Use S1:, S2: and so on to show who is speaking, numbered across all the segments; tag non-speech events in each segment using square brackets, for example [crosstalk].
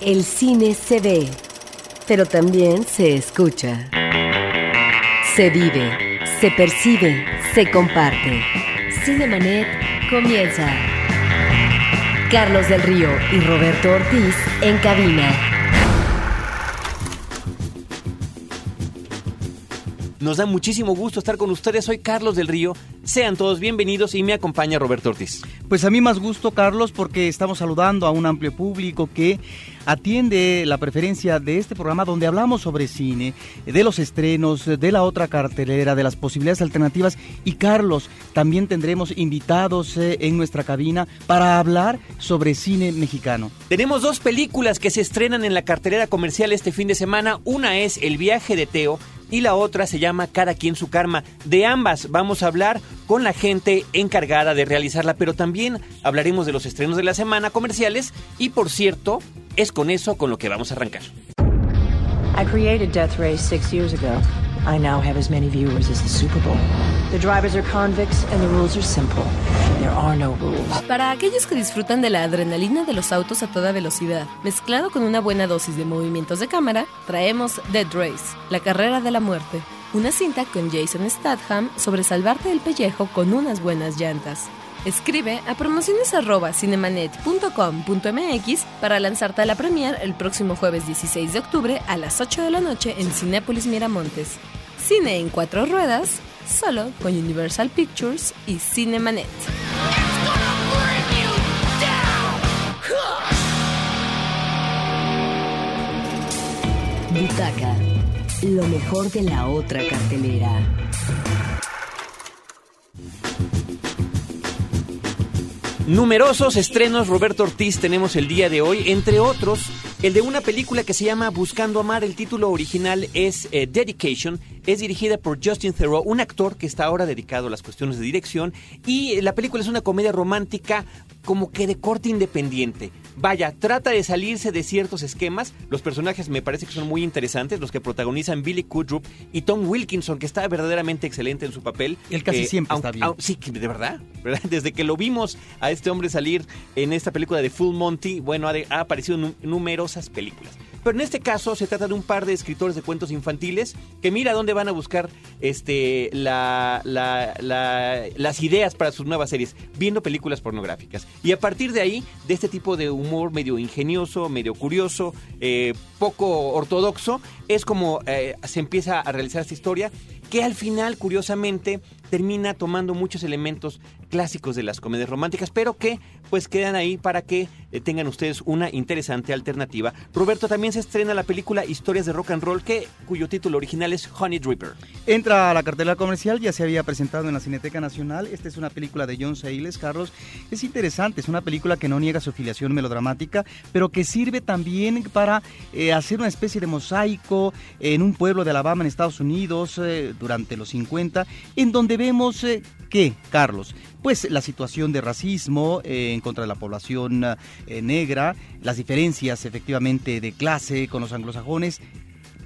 S1: El cine se ve, pero también se escucha. Se vive, se percibe, se comparte. Cinemanet comienza. Carlos del Río y Roberto Ortiz en cabina.
S2: Nos da muchísimo gusto estar con ustedes. Soy Carlos del Río. Sean todos bienvenidos y me acompaña Roberto Ortiz.
S3: Pues a mí más gusto, Carlos, porque estamos saludando a un amplio público que atiende la preferencia de este programa donde hablamos sobre cine, de los estrenos, de la otra cartelera, de las posibilidades alternativas. Y Carlos, también tendremos invitados eh, en nuestra cabina para hablar sobre cine mexicano.
S2: Tenemos dos películas que se estrenan en la cartelera comercial este fin de semana. Una es El viaje de Teo y la otra se llama Cada quien su karma. De ambas vamos a hablar con la gente encargada de realizarla, pero también hablaremos de los estrenos de la semana comerciales y por cierto, es con eso con lo que vamos a arrancar.
S4: I created Death Race six years ago. I now have as many viewers as the Super Bowl. The drivers are convicts and the rules are simple. There are no rules.
S5: Para aquellos que disfrutan de la adrenalina de los autos a toda velocidad, mezclado con una buena dosis de movimientos de cámara, traemos Dead Race, la carrera de la muerte. Una cinta con Jason Statham sobre salvarte el pellejo con unas buenas llantas. Escribe a promociones@cinemanet.com.mx para lanzarte a la premier el próximo jueves 16 de octubre a las 8 de la noche en Cinépolis Miramontes. Cine en cuatro ruedas, solo con Universal Pictures y Cinemanet.
S1: Butaca, lo mejor de la otra cartelera.
S2: Numerosos estrenos Roberto Ortiz tenemos el día de hoy, entre otros el de una película que se llama Buscando Amar. El título original es eh, Dedication. Es dirigida por Justin Theroux, un actor que está ahora dedicado a las cuestiones de dirección. Y la película es una comedia romántica como que de corte independiente. Vaya, trata de salirse de ciertos esquemas. Los personajes me parece que son muy interesantes, los que protagonizan Billy Kudrup y Tom Wilkinson, que está verdaderamente excelente en su papel.
S3: Él casi
S2: Eh,
S3: siempre está
S2: aunque-
S3: bien.
S2: au- sí, de verdad, ¿verdad? [laughs] Desde que lo vimos a este hombre salir en esta película de Full Monty, bueno, ha, de- ha aparecido en nu- numerosas películas. Pero en este caso se trata de un par de escritores de cuentos infantiles que mira dónde van a buscar este, la- la- la- las ideas para sus nuevas series, viendo películas pornográficas. Y a partir de ahí, de este tipo de humor medio ingenioso, medio curioso, eh, poco ortodoxo, es como eh, se empieza a realizar esta historia que al final, curiosamente, termina tomando muchos elementos clásicos de las comedias románticas, pero que pues quedan ahí para que eh, tengan ustedes una interesante alternativa. Roberto, también se estrena la película Historias de Rock and Roll, que, cuyo título original es Honey Dripper.
S3: Entra a la cartelera comercial, ya se había presentado en la Cineteca Nacional. Esta es una película de John Sayles, Carlos. Es interesante, es una película que no niega su filiación melodramática, pero que sirve también para eh, hacer una especie de mosaico en un pueblo de Alabama, en Estados Unidos, eh, durante los 50, en donde vemos eh, que, Carlos, pues la situación de racismo eh, en contra de la población eh, negra, las diferencias efectivamente de clase con los anglosajones,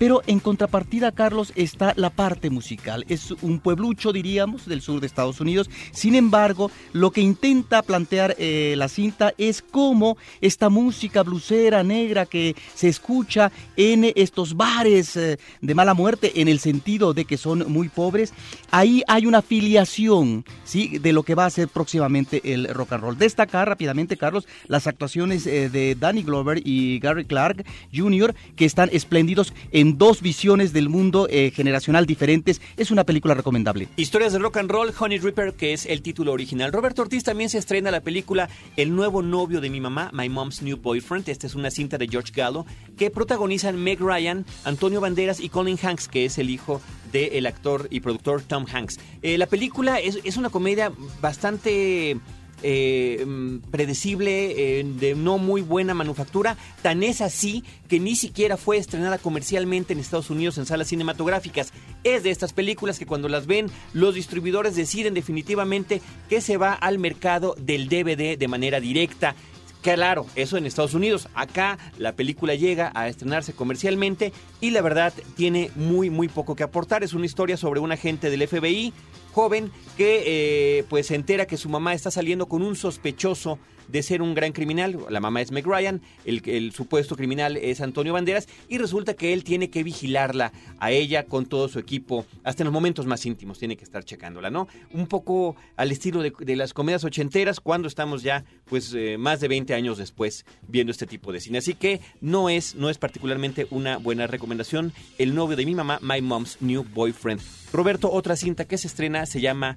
S3: pero en contrapartida, Carlos, está la parte musical. Es un pueblucho, diríamos, del sur de Estados Unidos. Sin embargo, lo que intenta plantear eh, la cinta es cómo esta música blusera, negra, que se escucha en estos bares eh, de mala muerte, en el sentido de que son muy pobres, ahí hay una filiación, ¿sí? De lo que va a ser próximamente el rock and roll. Destacar rápidamente, Carlos, las actuaciones eh, de Danny Glover y Gary Clark Jr., que están espléndidos en dos visiones del mundo eh, generacional diferentes. Es una película recomendable.
S2: Historias de Rock and Roll, Honey Dripper, que es el título original. Roberto Ortiz también se estrena la película El nuevo novio de mi mamá, My Mom's New Boyfriend. Esta es una cinta de George Gallo que protagonizan Meg Ryan, Antonio Banderas y Colin Hanks, que es el hijo del actor y productor Tom Hanks. Eh, la película es, es una comedia bastante eh, mm, predecible, eh, de no muy buena manufactura. Tan es así que ni siquiera fue estrenada comercialmente en Estados Unidos en salas cinematográficas. Es de estas películas que cuando las ven los distribuidores deciden definitivamente que se va al mercado del DVD de manera directa. Claro, eso en Estados Unidos. Acá la película llega a estrenarse comercialmente y la verdad tiene muy muy poco que aportar. Es una historia sobre un agente del FBI joven que eh, pues se entera que su mamá está saliendo con un sospechoso de ser un gran criminal. La mamá es Meg Ryan, el, el, supuesto criminal es Antonio Banderas y resulta que él tiene que vigilarla a ella con todo su equipo, hasta en los momentos más íntimos tiene que estar checándola, ¿no? Un poco al estilo de, de las comedias ochenteras cuando estamos ya pues eh, más de 20 años después viendo este tipo de cine. Así que no es, no es particularmente una buena recomendación. El novio de mi mamá, My Mom's New Boyfriend. Roberto, otra cinta que se estrena se llama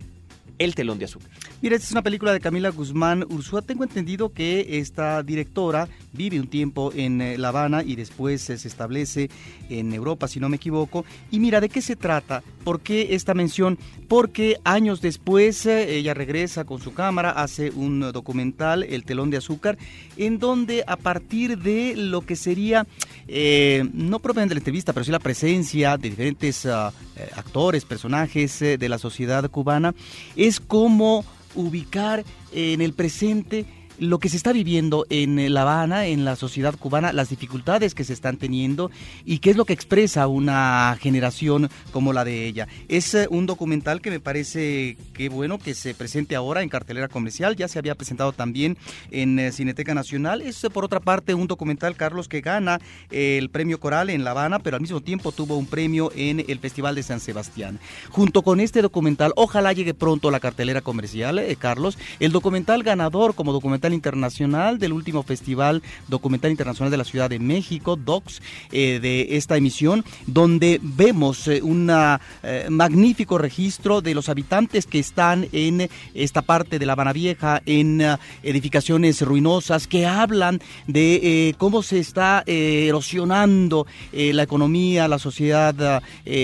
S2: el telón de azúcar.
S3: Mira, esta es una película de Camila Guzmán Ursúa. Tengo entendido que esta directora vive un tiempo en eh, La Habana y después se establece en Europa, si no me equivoco. Y mira, ¿de qué se trata? ¿Por qué esta mención? Porque años después eh, ella regresa con su cámara, hace un documental, El telón de azúcar, en donde a partir de lo que sería, eh, no propiamente la entrevista, pero sí la presencia de diferentes uh, actores, personajes de la sociedad cubana, es como ubicar en el presente lo que se está viviendo en La Habana, en la sociedad cubana, las dificultades que se están teniendo y qué es lo que expresa una generación como la de ella. Es eh, un documental que me parece que bueno que se presente ahora en cartelera comercial, ya se había presentado también en eh, Cineteca Nacional. Es eh, por otra parte un documental, Carlos, que gana el premio Coral en La Habana, pero al mismo tiempo tuvo un premio en el Festival de San Sebastián. Junto con este documental, ojalá llegue pronto a la cartelera comercial, Carlos, el documental ganador como documental internacional del último Festival Documental Internacional de la Ciudad de México, DOCS, eh, de esta emisión, donde vemos eh, un eh, magnífico registro de los habitantes que están en esta parte de La Habana Vieja, en edificaciones ruinosas, que hablan de cómo se está erosionando la economía, la sociedad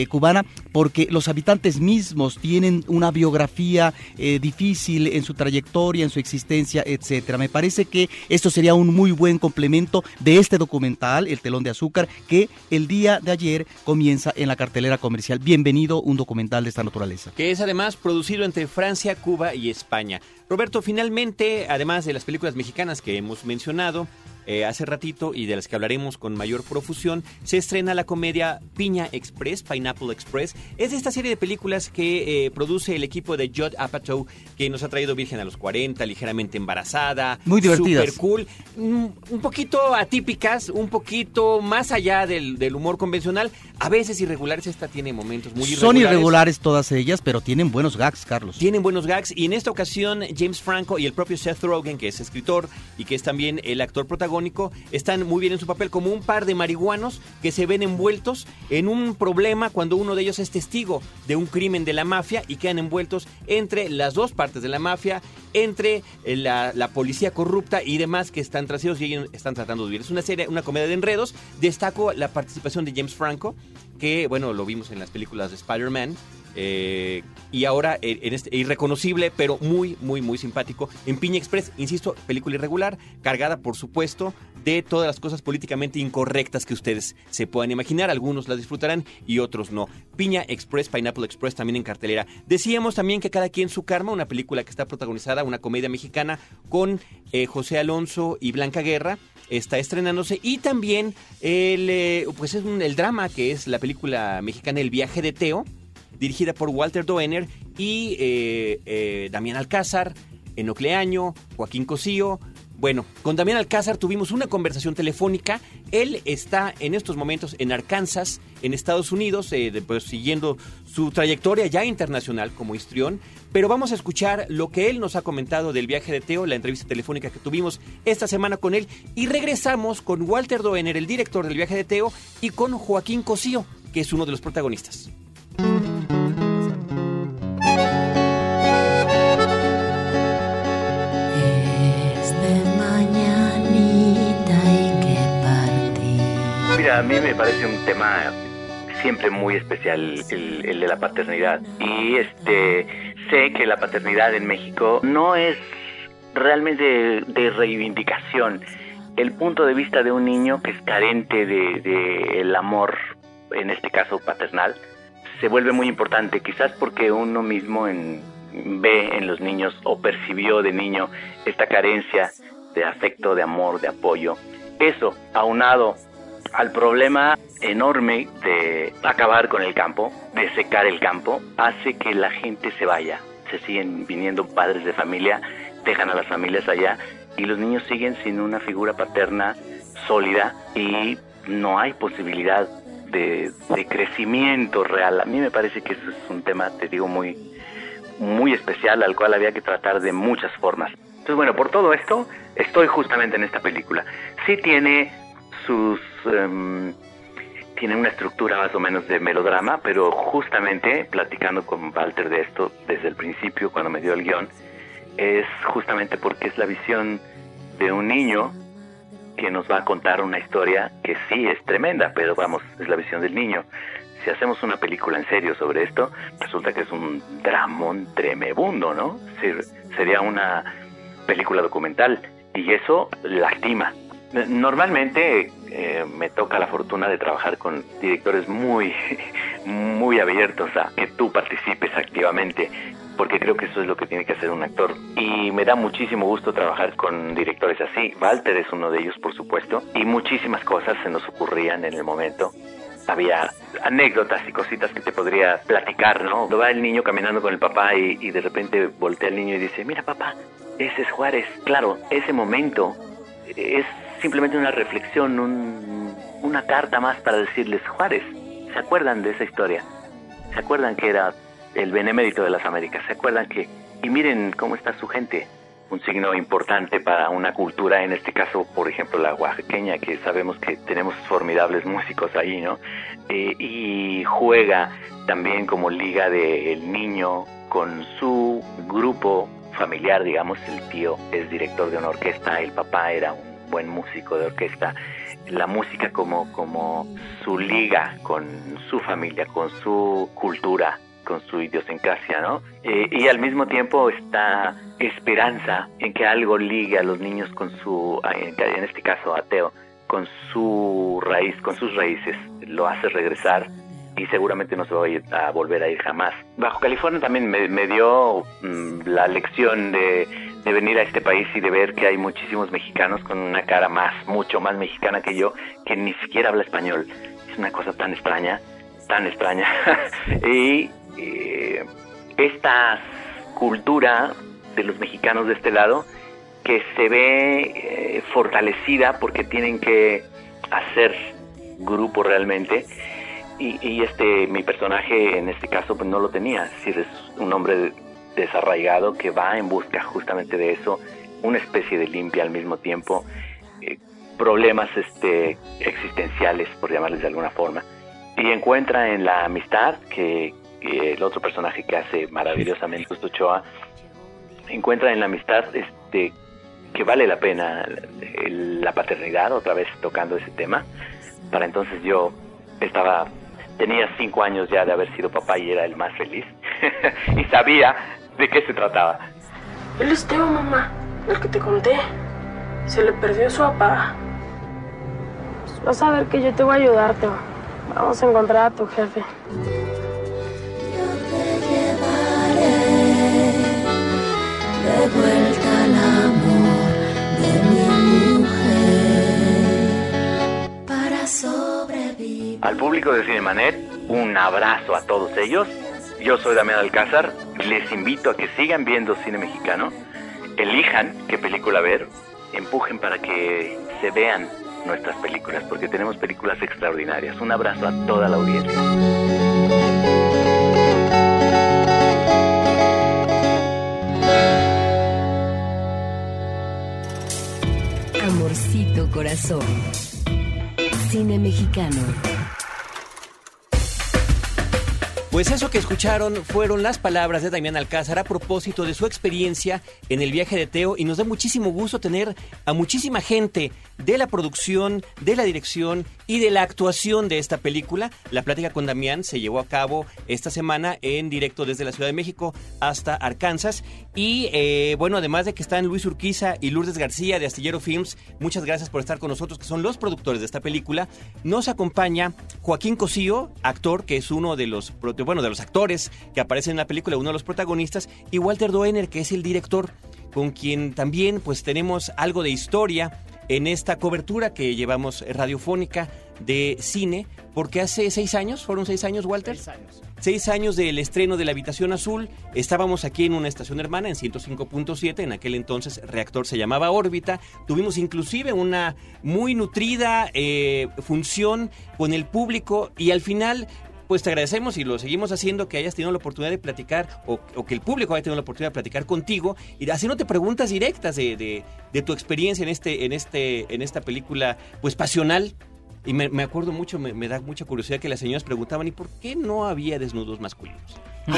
S3: cubana, porque los habitantes mismos tienen una biografía difícil en su trayectoria, en su existencia, etcétera. Me parece que esto sería un muy buen complemento de este documental, El telón de azúcar, que el día de ayer comienza en la cartelera comercial. Bienvenido, un documental de esta naturaleza.
S2: Que es además producido entre Francia, Cuba y España. Roberto, finalmente, además de las películas mexicanas que hemos mencionado, eh, hace ratito y de las que hablaremos con mayor profusión, se estrena la comedia Piña Express, Pineapple Express. Es de esta serie de películas que eh, produce el equipo de Judd Apatow, que nos ha traído Virgen a los 40, ligeramente embarazada.
S3: Muy divertidas.
S2: Super cool. Mm, un poquito atípicas, un poquito más allá del, del, humor convencional. A veces irregulares, esta tiene momentos muy irregulares.
S3: Son irregulares todas ellas, pero tienen buenos gags, Carlos.
S2: Tienen buenos gags y en esta ocasión James Franco y el propio Seth Rogen, que es escritor y que es también el actor están muy bien en su papel como un par de marihuanos que se ven envueltos en un problema cuando uno de ellos es testigo de un crimen de la mafia y quedan envueltos entre las dos partes de la mafia, entre eh, la, la policía corrupta y demás que están tras ellos y ellos están tratando de vivir. Es una serie, una comedia de enredos. Destaco la participación de James Franco, que bueno, lo vimos en las películas de Spider-Man. Eh, y ahora eh, en este, irreconocible, pero muy, muy, muy simpático. En Piña Express, insisto, película irregular, cargada, por supuesto, de todas las cosas políticamente incorrectas que ustedes se puedan imaginar. Algunos la disfrutarán y otros no. Piña Express, Pineapple Express también en cartelera. Decíamos también que Cada quien su karma, una película que está protagonizada, una comedia mexicana con eh, José Alonso y Blanca Guerra está estrenándose y también el, eh, pues es un, el drama que es la película mexicana El viaje de Teo, dirigida por Walter Doener y eh, eh, Damián Alcázar, Enocleaño, Joaquín Cosío. Bueno, con Damián Alcázar tuvimos una conversación telefónica. Él está en estos momentos en Arkansas, en Estados Unidos, eh, pues, siguiendo su trayectoria ya internacional como histrión. Pero vamos a escuchar lo que él nos ha comentado del viaje de Teo, la entrevista telefónica que tuvimos esta semana con él. Y regresamos con Walter Doener, el director del viaje de Teo, y con Joaquín Cosío, que es uno de los protagonistas.
S6: A mí me parece un tema siempre muy especial el, de la paternidad y este sé que la paternidad en México no es realmente de, reivindicación el punto de vista de un niño que es carente de, de el amor en este caso paternal se vuelve muy importante, quizás porque uno mismo ve en los niños o percibió de niño esta carencia de afecto, de amor, de apoyo. Eso, aunado al problema enorme de acabar con el campo, de secar el campo, hace que la gente se vaya. Se siguen viniendo padres de familia, dejan a las familias allá y los niños siguen sin una figura paterna sólida y no hay posibilidad de, crecimiento real. A mí me parece que eso es un tema, te digo, muy, muy especial al cual había que tratar de muchas formas. Entonces, bueno, por todo esto, estoy justamente en esta película. Sí tiene sus... Em, tiene una estructura más o menos de melodrama, pero justamente platicando con Walter de esto desde el principio, cuando me dio el guion, es justamente porque es la visión de un niño que nos va a contar una historia que sí es tremenda, pero vamos, es la visión del niño. Si hacemos una película en serio sobre esto, resulta que es un dramón tremebundo, ¿no? Sería una película documental y eso lastima. Normalmente eh, me toca la fortuna de trabajar con directores muy, [laughs] muy abiertos a que tú participes activamente porque creo que eso es lo que tiene que hacer un actor. Y me da muchísimo gusto trabajar con directores así. Walter es uno de ellos, por supuesto, y muchísimas cosas se nos ocurrían en el momento. Había anécdotas y cositas que te podría platicar, ¿no? Va el niño caminando con el papá y, de repente voltea el niño y dice, mira papá, ese es Juárez. Claro, ese momento es simplemente una reflexión, una carta más para decirles Juárez. ¿Se acuerdan de esa historia? ¿Se acuerdan que era el benemérito de las Américas. ¿Se acuerdan que, y miren cómo está su gente? Un signo importante para una cultura, en este caso, por ejemplo, la oaxaqueña, que sabemos que tenemos formidables músicos ahí, ¿no? Eh, y juega también como liga del niño con su grupo familiar, digamos, el tío es director de una orquesta, el papá era un buen músico de orquesta, la música como, como su liga con su familia, con su cultura, con su idiosincrasia, ¿no? Eh, y al mismo tiempo está esperanza en que algo ligue a los niños con su, en este caso ateo, con su raíz, con sus raíces, lo hace regresar y seguramente no se va a, volver a ir jamás. Bajo California también me, dio mm, la lección de, de, venir a este país y de ver que hay muchísimos mexicanos con una cara más, mucho más mexicana que yo, que ni siquiera habla español. Es una cosa tan extraña, tan extraña. [laughs] y eh, esta cultura de los mexicanos de este lado que se ve eh, fortalecida porque tienen que hacer grupo realmente y, este mi personaje en este caso pues no lo tenía es decir es un hombre desarraigado que va en busca justamente de eso una especie de limpia al mismo tiempo eh, problemas este existenciales por llamarles de alguna forma y encuentra en la amistad que, el otro personaje que hace maravillosamente Justo Ochoa, encuentra en la amistad este que vale la pena la paternidad, otra vez tocando ese tema. Para entonces yo estaba, tenía cinco años ya de haber sido papá y era el más feliz. [laughs] y sabía de qué se trataba.
S7: Él es Teo, mamá, el que te conté. Se le perdió su papá. Pues vas a ver que yo te voy a ayudar, Teo. Vamos a encontrar a tu jefe.
S8: de vuelta al amor de mi mujer para sobrevivir.
S6: Al público de Cinemanet, un abrazo a todos ellos. Yo soy Damián Alcázar. Les invito a que sigan viendo cine mexicano. Elijan qué película ver. Empujen para que se vean nuestras películas, porque tenemos películas extraordinarias. Un abrazo a toda la audiencia.
S1: corazón. Cine mexicano.
S2: Pues eso que escucharon fueron las palabras de Damián Alcázar a propósito de su experiencia en el viaje de Teo y nos da muchísimo gusto tener a muchísima gente de la producción, de la dirección y de la actuación de esta película. La plática con Damián se llevó a cabo esta semana en directo desde la Ciudad de México hasta Arkansas. Y eh, bueno, además de que están Luis Urquiza y Lourdes García de Astillero Films, muchas gracias por estar con nosotros, que son los productores de esta película. Nos acompaña Joaquín Cosío, actor que es uno de los, bueno, de los actores que aparecen en la película, uno de los protagonistas, y Walter Doener, que es el director, con quien también pues tenemos algo de historia en esta cobertura que llevamos radiofónica de cine, porque hace seis años, fueron seis años, Walter.
S9: Seis años.
S2: Seis años del estreno de La Habitación Azul. Estábamos aquí en una estación hermana, en 105.7. En aquel entonces reactor se llamaba Órbita. Tuvimos inclusive una muy nutrida eh, función con el público y al final pues te agradecemos y lo seguimos haciendo que hayas tenido la oportunidad de platicar o, o que el público haya tenido la oportunidad de platicar contigo y haciéndote preguntas directas de, de- de tu experiencia en este en este en esta película pues pasional y me, me acuerdo mucho me, me da mucha curiosidad que las señoras preguntaban y por qué no había desnudos masculinos. [laughs]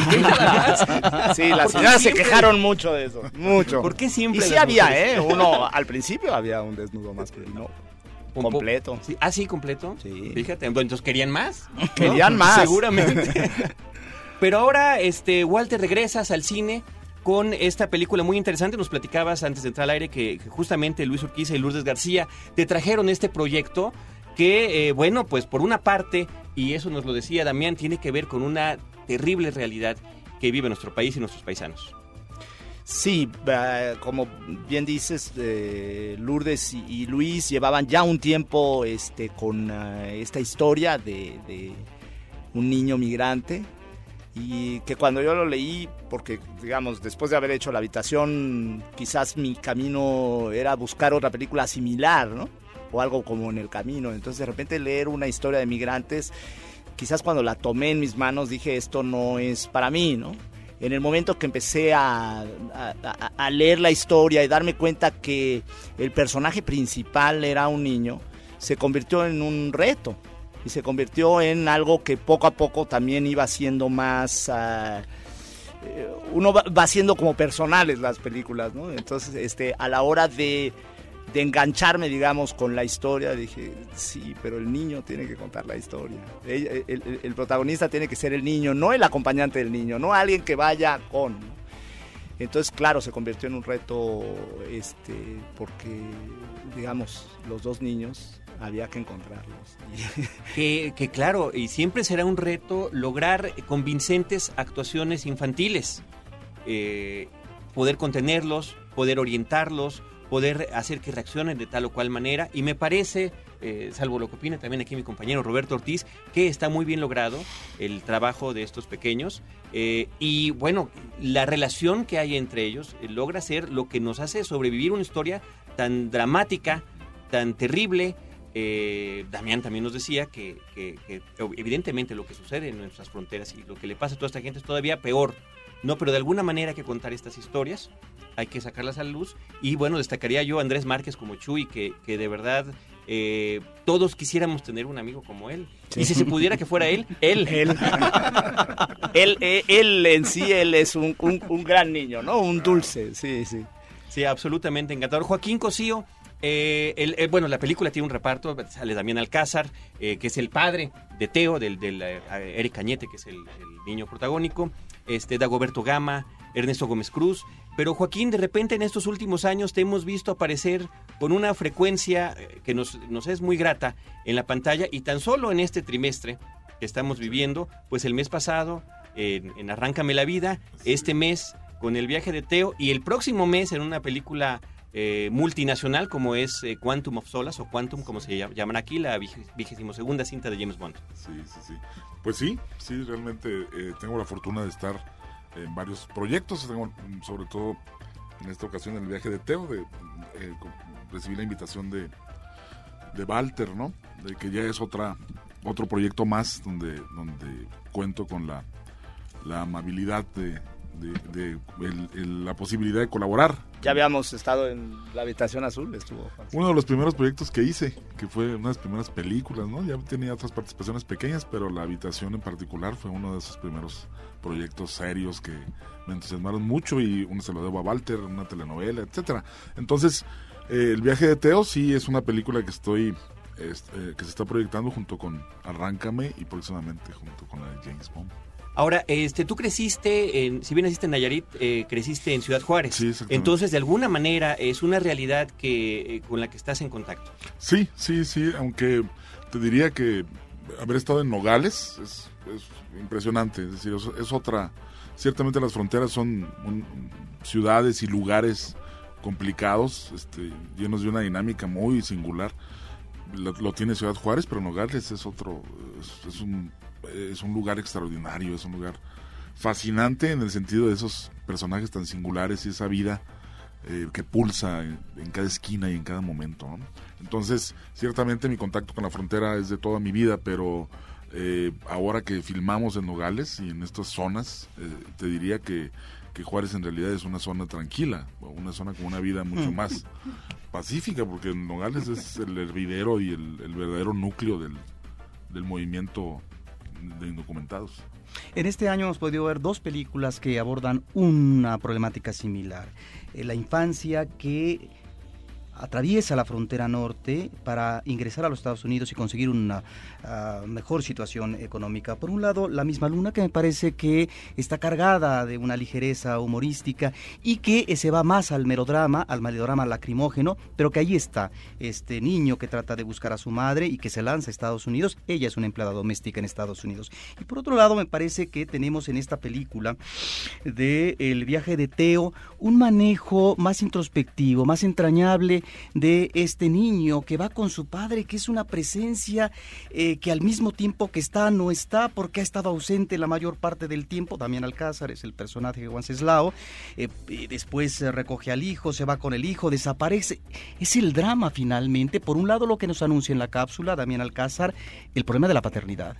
S9: Sí, las
S2: ¿Por qué
S9: señoras se quejaron mucho de eso. Mucho.
S2: ¿Por qué siempre
S9: Y sí había,
S2: mujeres?
S9: ¿eh? Uno, al principio había un desnudo masculino. [laughs] Completo.
S2: Sí, Ah, sí, completo.
S9: Sí.
S2: Fíjate, entonces querían más. ¿no?
S9: Querían más.
S2: Seguramente. [laughs] Pero ahora, este, Walter, regresas al cine con esta película muy interesante. Nos platicabas antes de entrar al aire que, que justamente Luis Urquiza y Lourdes García te trajeron este proyecto que, eh, bueno, pues por una parte, y eso nos lo decía Damián, tiene que ver con una terrible realidad que vive nuestro país y nuestros paisanos.
S9: Sí, como bien dices, eh, Lourdes y, Luis llevaban ya un tiempo este, con eh, esta historia de un niño migrante y que cuando yo lo leí, porque digamos, después de haber hecho La habitación, quizás mi camino era buscar otra película similar, ¿no? O algo como en el camino. Entonces de repente leer una historia de migrantes, quizás cuando la tomé en mis manos dije, esto no es para mí, ¿no? en el momento que empecé a, a- a- leer la historia y darme cuenta que el personaje principal era un niño, se convirtió en un reto y se convirtió en algo que poco a poco también iba siendo más... ah, eh, uno va, va haciendo como personales las películas, ¿no? Entonces, este, a la hora de, de engancharme, digamos, con la historia, dije, sí, pero el niño tiene que contar la historia. El, el- el- protagonista tiene que ser el niño, no el acompañante del niño, no alguien que vaya con. Entonces, claro, se convirtió en un reto, este, porque, digamos, los dos niños había que encontrarlos. [laughs]
S2: Que, que claro, y siempre será un reto lograr convincentes actuaciones infantiles. Eh, poder contenerlos, poder orientarlos, poder hacer que reaccionen de tal o cual manera. Y me parece, eh, salvo lo que opina también aquí mi compañero Roberto Ortiz, que está muy bien logrado el trabajo de estos pequeños. Eh, y bueno, la relación que hay entre ellos eh, logra ser lo que nos hace sobrevivir una historia tan dramática, tan terrible. Damián también nos decía que, que- que evidentemente lo que sucede en nuestras fronteras y lo que le pasa a toda esta gente es todavía peor. No, pero de alguna manera hay que contar estas historias, hay que sacarlas a la luz. Y bueno, destacaría yo a Andrés Márquez como Chuy, que, que de verdad eh, todos quisiéramos tener un amigo como él. Y si se pudiera que fuera él, [laughs] él.
S9: Él. [laughs] él, eh, él en sí, él es un, un- un gran niño, ¿no? Un dulce, sí, sí.
S2: Sí, absolutamente encantador. Joaquín Cosío, eh, el- bueno, la película tiene un reparto, sale Damián Alcázar, eh, que es el padre de Teo, del, del eh, Eric Cañete, que es el, el niño protagónico, este, Dagoberto Gama, Ernesto Gómez Cruz, pero Joaquín, de repente en estos últimos años te hemos visto aparecer con una frecuencia eh, que nos, es muy grata en la pantalla y tan solo en este trimestre que estamos viviendo, pues el mes pasado, en, Arráncame la Vida, este mes con el viaje de Teo y el próximo mes en una película eh, multinacional como es eh, Quantum of Solace o Quantum como se llama- llaman aquí, la vigésimo segunda cinta de James Bond.
S10: Sí, sí, sí. Pues sí, sí, realmente eh, tengo la fortuna de estar en varios proyectos, sobre todo en esta ocasión en el viaje de Teo, de, eh, recibí la invitación de, de Walter, ¿no? De que ya es otra otro proyecto más donde, donde cuento con la, la amabilidad de, de- de el- el- la posibilidad de colaborar
S9: Ya habíamos estado en la habitación azul, estuvo.
S10: Uno de los primeros proyectos que hice, que fue una de las primeras películas, ¿no? Ya tenía otras participaciones pequeñas, pero La Habitación en particular fue uno de esos primeros proyectos serios que me entusiasmaron mucho y uno se lo debo a Walter, una telenovela, etcétera. Entonces, eh, El viaje de Teo sí es una película que estoy es- eh, que se está proyectando junto con Arráncame y próximamente junto con la de James Bond.
S2: Ahora, este, tú creciste, en, si bien naciste en Nayarit, eh, creciste en Ciudad Juárez.
S10: Sí.
S2: Entonces, de alguna manera, es una realidad que, eh, con la que estás en contacto.
S10: Sí, sí, sí, aunque te diría que haber estado en Nogales es, es impresionante, es decir, es, es otra, ciertamente las fronteras son un- ciudades y lugares complicados, este, llenos de una dinámica muy singular. Lo, lo tiene Ciudad Juárez, pero Nogales es otro, es, es un, es un lugar extraordinario, es un lugar fascinante en el sentido de esos personajes tan singulares y esa vida eh, que pulsa en, en cada esquina y en cada momento. ¿no? Entonces, ciertamente mi contacto con la frontera es de toda mi vida, pero eh, ahora que filmamos en Nogales y en estas zonas, eh, te diría que, que Juárez en realidad es una zona tranquila, una zona con una vida mucho [laughs] más pacífica, porque Nogales es el hervidero y el, el verdadero núcleo del, del movimiento indocumentados.
S3: En este año hemos podido ver dos películas que abordan una problemática similar. Eh, la infancia que atraviesa la frontera norte para ingresar a los Estados Unidos y conseguir una uh, mejor situación económica. Por un lado, La misma luna, que me parece que está cargada de una ligereza humorística y que se va más al melodrama, al melodrama lacrimógeno, pero que ahí está este niño que trata de buscar a su madre y que se lanza a Estados Unidos. Ella es una empleada doméstica en Estados Unidos. Y por otro lado, me parece que tenemos en esta película de El viaje de Teo un manejo más introspectivo, más entrañable de este niño que va con su padre, que es una presencia eh, que al mismo tiempo que está, no está, porque ha estado ausente la mayor parte del tiempo. Damián Alcázar es el personaje de Wenceslao. Eh, después se recoge al hijo, se va con el hijo, desaparece. Es el drama finalmente. Por un lado, lo que nos anuncia en la cápsula, Damián Alcázar, el problema de la paternidad.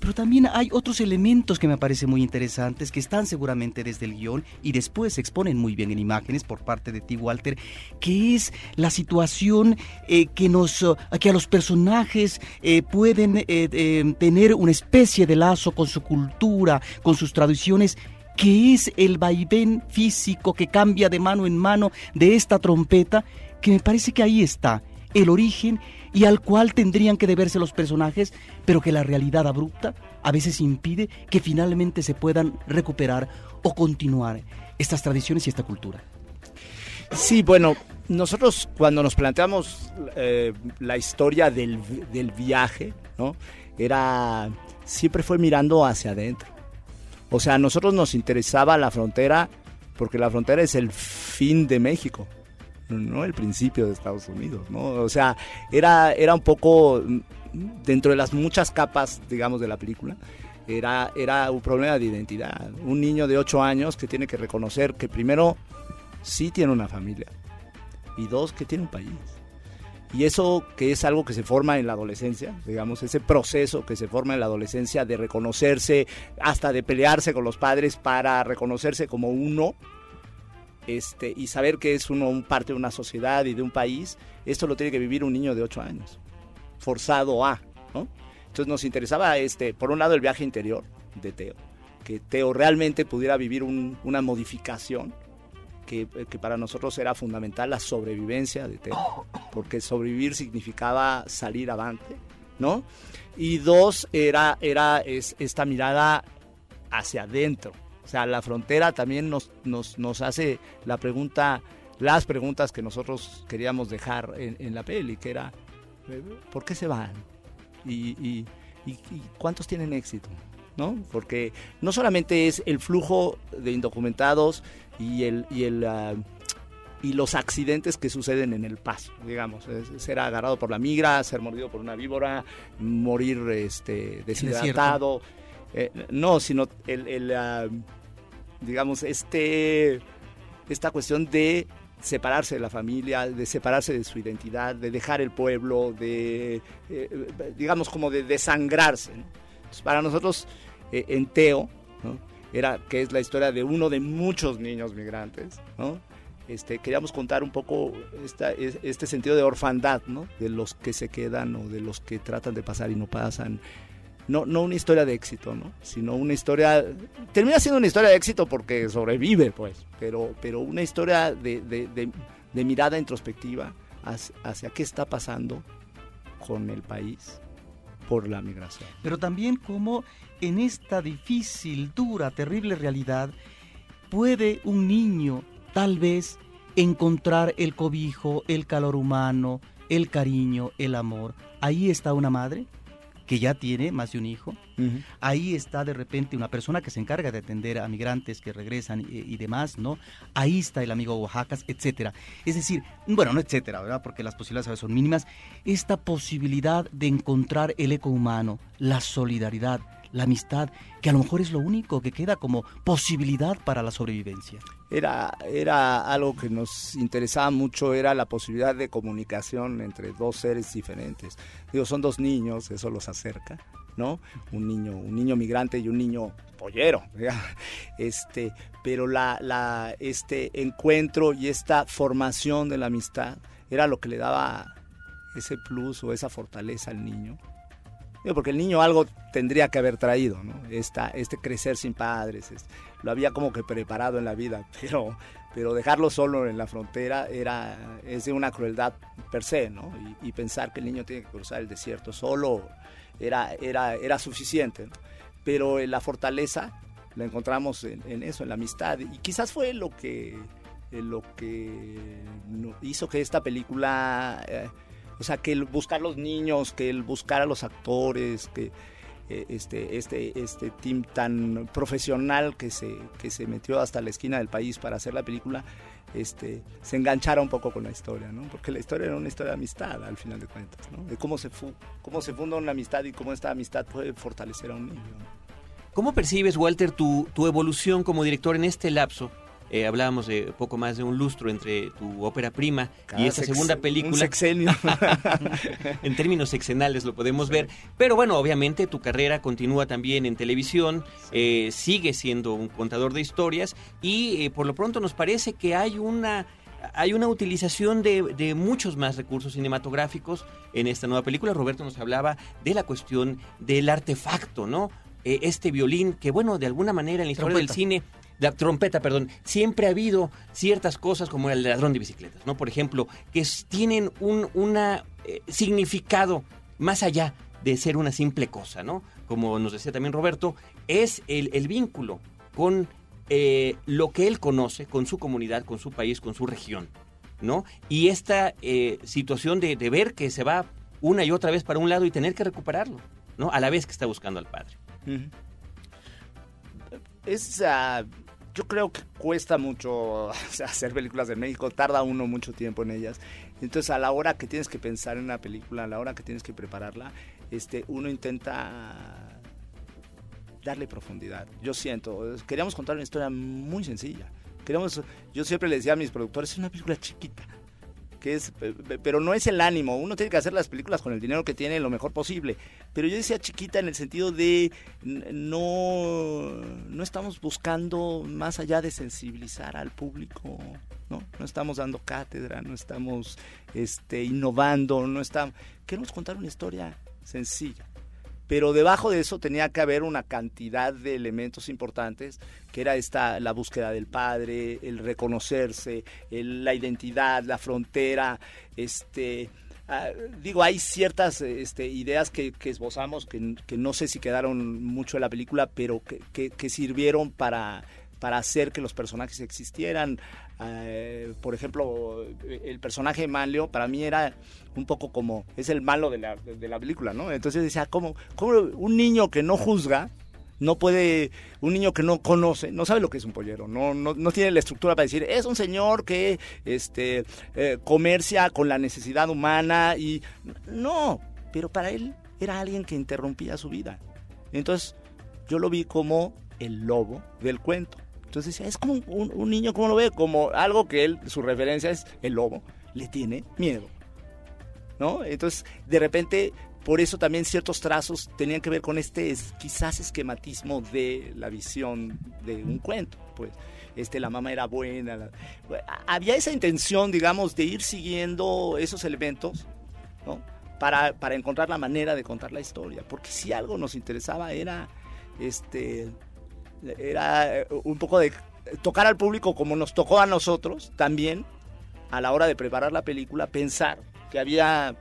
S3: Pero también hay otros elementos que me parecen muy interesantes, que están seguramente desde el guion y después se exponen muy bien en imágenes por parte de T. Walter, que es la situación eh, que, nos, uh, que a los personajes eh, pueden eh, eh, tener una especie de lazo con su cultura, con sus tradiciones que es el vaivén físico que cambia de mano en mano de esta trompeta, que me parece que ahí está el origen y al cual tendrían que deberse los personajes, pero que la realidad abrupta a veces impide que finalmente se puedan recuperar o continuar estas tradiciones y esta cultura.
S9: Sí, bueno, nosotros cuando nos planteamos eh, la historia del, del, viaje, ¿no? Era, siempre fue mirando hacia adentro. O sea, a nosotros nos interesaba la frontera porque la frontera es el fin de México, no el principio de Estados Unidos, ¿no? O sea, era, era un poco, dentro de las muchas capas, digamos, de la película, era, era un problema de identidad. Un niño de 8 años que tiene que reconocer que primero sí tiene una familia y dos, que tiene un país. Y eso que es algo que se forma en la adolescencia, digamos, ese proceso que se forma en la adolescencia de reconocerse, hasta de pelearse con los padres para reconocerse como uno, este, y saber que es uno un parte de una sociedad y de un país, esto lo tiene que vivir un niño de 8 años, forzado a, ¿no? Entonces nos interesaba, este, por un lado, el viaje interior de Teo, que Teo realmente pudiera vivir un, una modificación que, que, para nosotros era fundamental la sobrevivencia de Teo, porque sobrevivir significaba salir avante, ¿no? Y dos, era, era es, esta mirada hacia adentro. O sea, la frontera también nos, nos, nos hace la pregunta, las preguntas que nosotros queríamos dejar en, en la peli, que era, ¿por qué se van? ¿Y, y, y, y cuántos tienen éxito? ¿no? Porque no solamente es el flujo de indocumentados y el y el uh, y los accidentes que suceden en el paso, digamos, es, ser agarrado por la migra, ser mordido por una víbora, morir este deshidratado, eh, no, sino el, el uh, digamos este esta cuestión de separarse de la familia, de separarse de su identidad, de dejar el pueblo, de eh, digamos como de desangrarse. ¿no? para nosotros eh, en Teo. Era que es la historia de uno de muchos niños migrantes, ¿no? Este, queríamos contar un poco esta, este sentido de orfandad, ¿no? De los que se quedan o de los que tratan de pasar y no pasan. No, no una historia de éxito, ¿no? Sino una historia... Termina siendo una historia de éxito porque sobrevive, pues. Pero, pero una historia de, de, de, de mirada introspectiva hacia, hacia qué está pasando con el país por la migración.
S3: Pero también cómo en esta difícil, dura, terrible realidad puede un niño tal vez encontrar el cobijo, el calor humano, el cariño, el amor. Ahí está una madre que ya tiene más de un hijo. Ahí está de repente una persona que se encarga de atender a migrantes que regresan y, y demás, ¿no? Ahí está el amigo Oaxacas, etcétera. Es decir, bueno, no etcétera, ¿verdad? Porque las posibilidades a veces son mínimas. Esta posibilidad de encontrar el eco humano, la solidaridad, la amistad, que a lo mejor es lo único que queda como posibilidad para la sobrevivencia.
S9: Era, era algo que nos interesaba mucho, era la posibilidad de comunicación entre dos seres diferentes. Digo, son dos niños, eso los acerca, ¿no? Un niño, un niño migrante y un niño pollero, este, pero la, este encuentro y esta formación de la amistad era lo que le daba ese plus o esa fortaleza al niño. Porque el niño algo tendría que haber traído, ¿no? Esta, este crecer sin padres, es- lo había como que preparado en la vida, [laughs] pero, pero dejarlo solo en la frontera era, es de una crueldad per se, ¿no? Y, pensar que el niño tiene que cruzar el desierto solo era, era, era suficiente. Pero eh, la fortaleza la encontramos en, eso, en la amistad, y quizás fue lo que, eh, lo que hizo que esta película... eh, o sea, que el buscar los niños, que el buscar a los actores, que eh, este, este, este team tan profesional que se, que se metió hasta la esquina del país para hacer la película, este, se enganchara un poco con la historia, ¿no? Porque la historia era una historia de amistad, al final de cuentas, ¿no? De cómo se, fu cómo se funda una amistad y cómo esta amistad puede fortalecer a un niño.
S2: ¿Cómo percibes, Walter, tu, tu evolución como director en este lapso? Eh, hablábamos de poco más de un lustro entre tu ópera prima
S9: Cada
S2: y esta
S9: sex-
S2: segunda
S9: un
S2: película.
S9: sexenio. [laughs]
S2: en términos sexenales lo podemos ver. Pero bueno, obviamente tu carrera continúa también en televisión, eh, sigue siendo un contador de historias y eh, por lo pronto nos parece que hay una hay una utilización de, de muchos más recursos cinematográficos en esta nueva película. Roberto nos hablaba de la cuestión del artefacto, ¿no? Eh, este violín que, bueno, de alguna manera en la historia del cine la trompeta, perdón, siempre ha habido ciertas cosas como el ladrón de bicicletas, ¿no? Por ejemplo, que tienen un una, eh, significado más allá de ser una simple cosa, ¿no? Como nos decía también Roberto, es el, el vínculo con eh, lo que él conoce, con su comunidad, con su país, con su región, ¿no? Y esta eh, situación de, de ver que se va una y otra vez para un lado y tener que recuperarlo, ¿no? A la vez que está buscando al padre.
S9: Es, ah, yo creo que cuesta mucho [laughs] hacer películas de México, tarda uno mucho tiempo en ellas. Entonces, a la hora que tienes que pensar en una película, a la hora que tienes que prepararla, este, uno intenta darle profundidad. Yo siento, queríamos contar una historia muy sencilla. Queríamos, yo siempre le decía a mis productores, es una película chiquita. Que es, pe- pe- pero no es el ánimo, uno tiene que hacer las películas con el dinero que tiene lo mejor posible. Pero yo decía chiquita en el sentido de no, no estamos buscando más allá de sensibilizar al público, ¿no? No estamos dando cátedra, no estamos este, innovando, no estamos... Queremos contar una historia sencilla. Pero debajo de eso tenía que haber una cantidad de elementos importantes, que era esta la búsqueda del padre, el reconocerse, la identidad, la frontera, este ah, digo, hay ciertas este, ideas que, esbozamos que, que no sé si quedaron mucho en la película, pero que- que sirvieron para, para hacer que los personajes existieran. Eh, por ejemplo, el personaje de Manlio para mí era un poco como, es el malo de la, de la película, ¿no? Entonces decía, ¿cómo, cómo un niño que no juzga, no puede, un niño que no conoce, no sabe lo que es un pollero, no, no, no tiene la estructura para decir, es un señor que este, eh, comercia con la necesidad humana y no, pero para él era alguien que interrumpía su vida. Entonces yo lo vi como el lobo del cuento. Entonces es como un, niño, ¿cómo lo ve? Como algo que él, su referencia es el lobo, le tiene miedo. ¿No? Entonces, de repente, por eso también ciertos trazos tenían que ver con este es- quizás esquematismo de la visión de un cuento. Pues, este, la mamá era buena. había esa intención, digamos, de ir siguiendo esos elementos, ¿no? Para, para encontrar la manera de contar la historia. Porque si algo nos interesaba era, este, era eh, un poco de tocar al público como nos tocó a nosotros también a la hora de preparar la película, pensar que había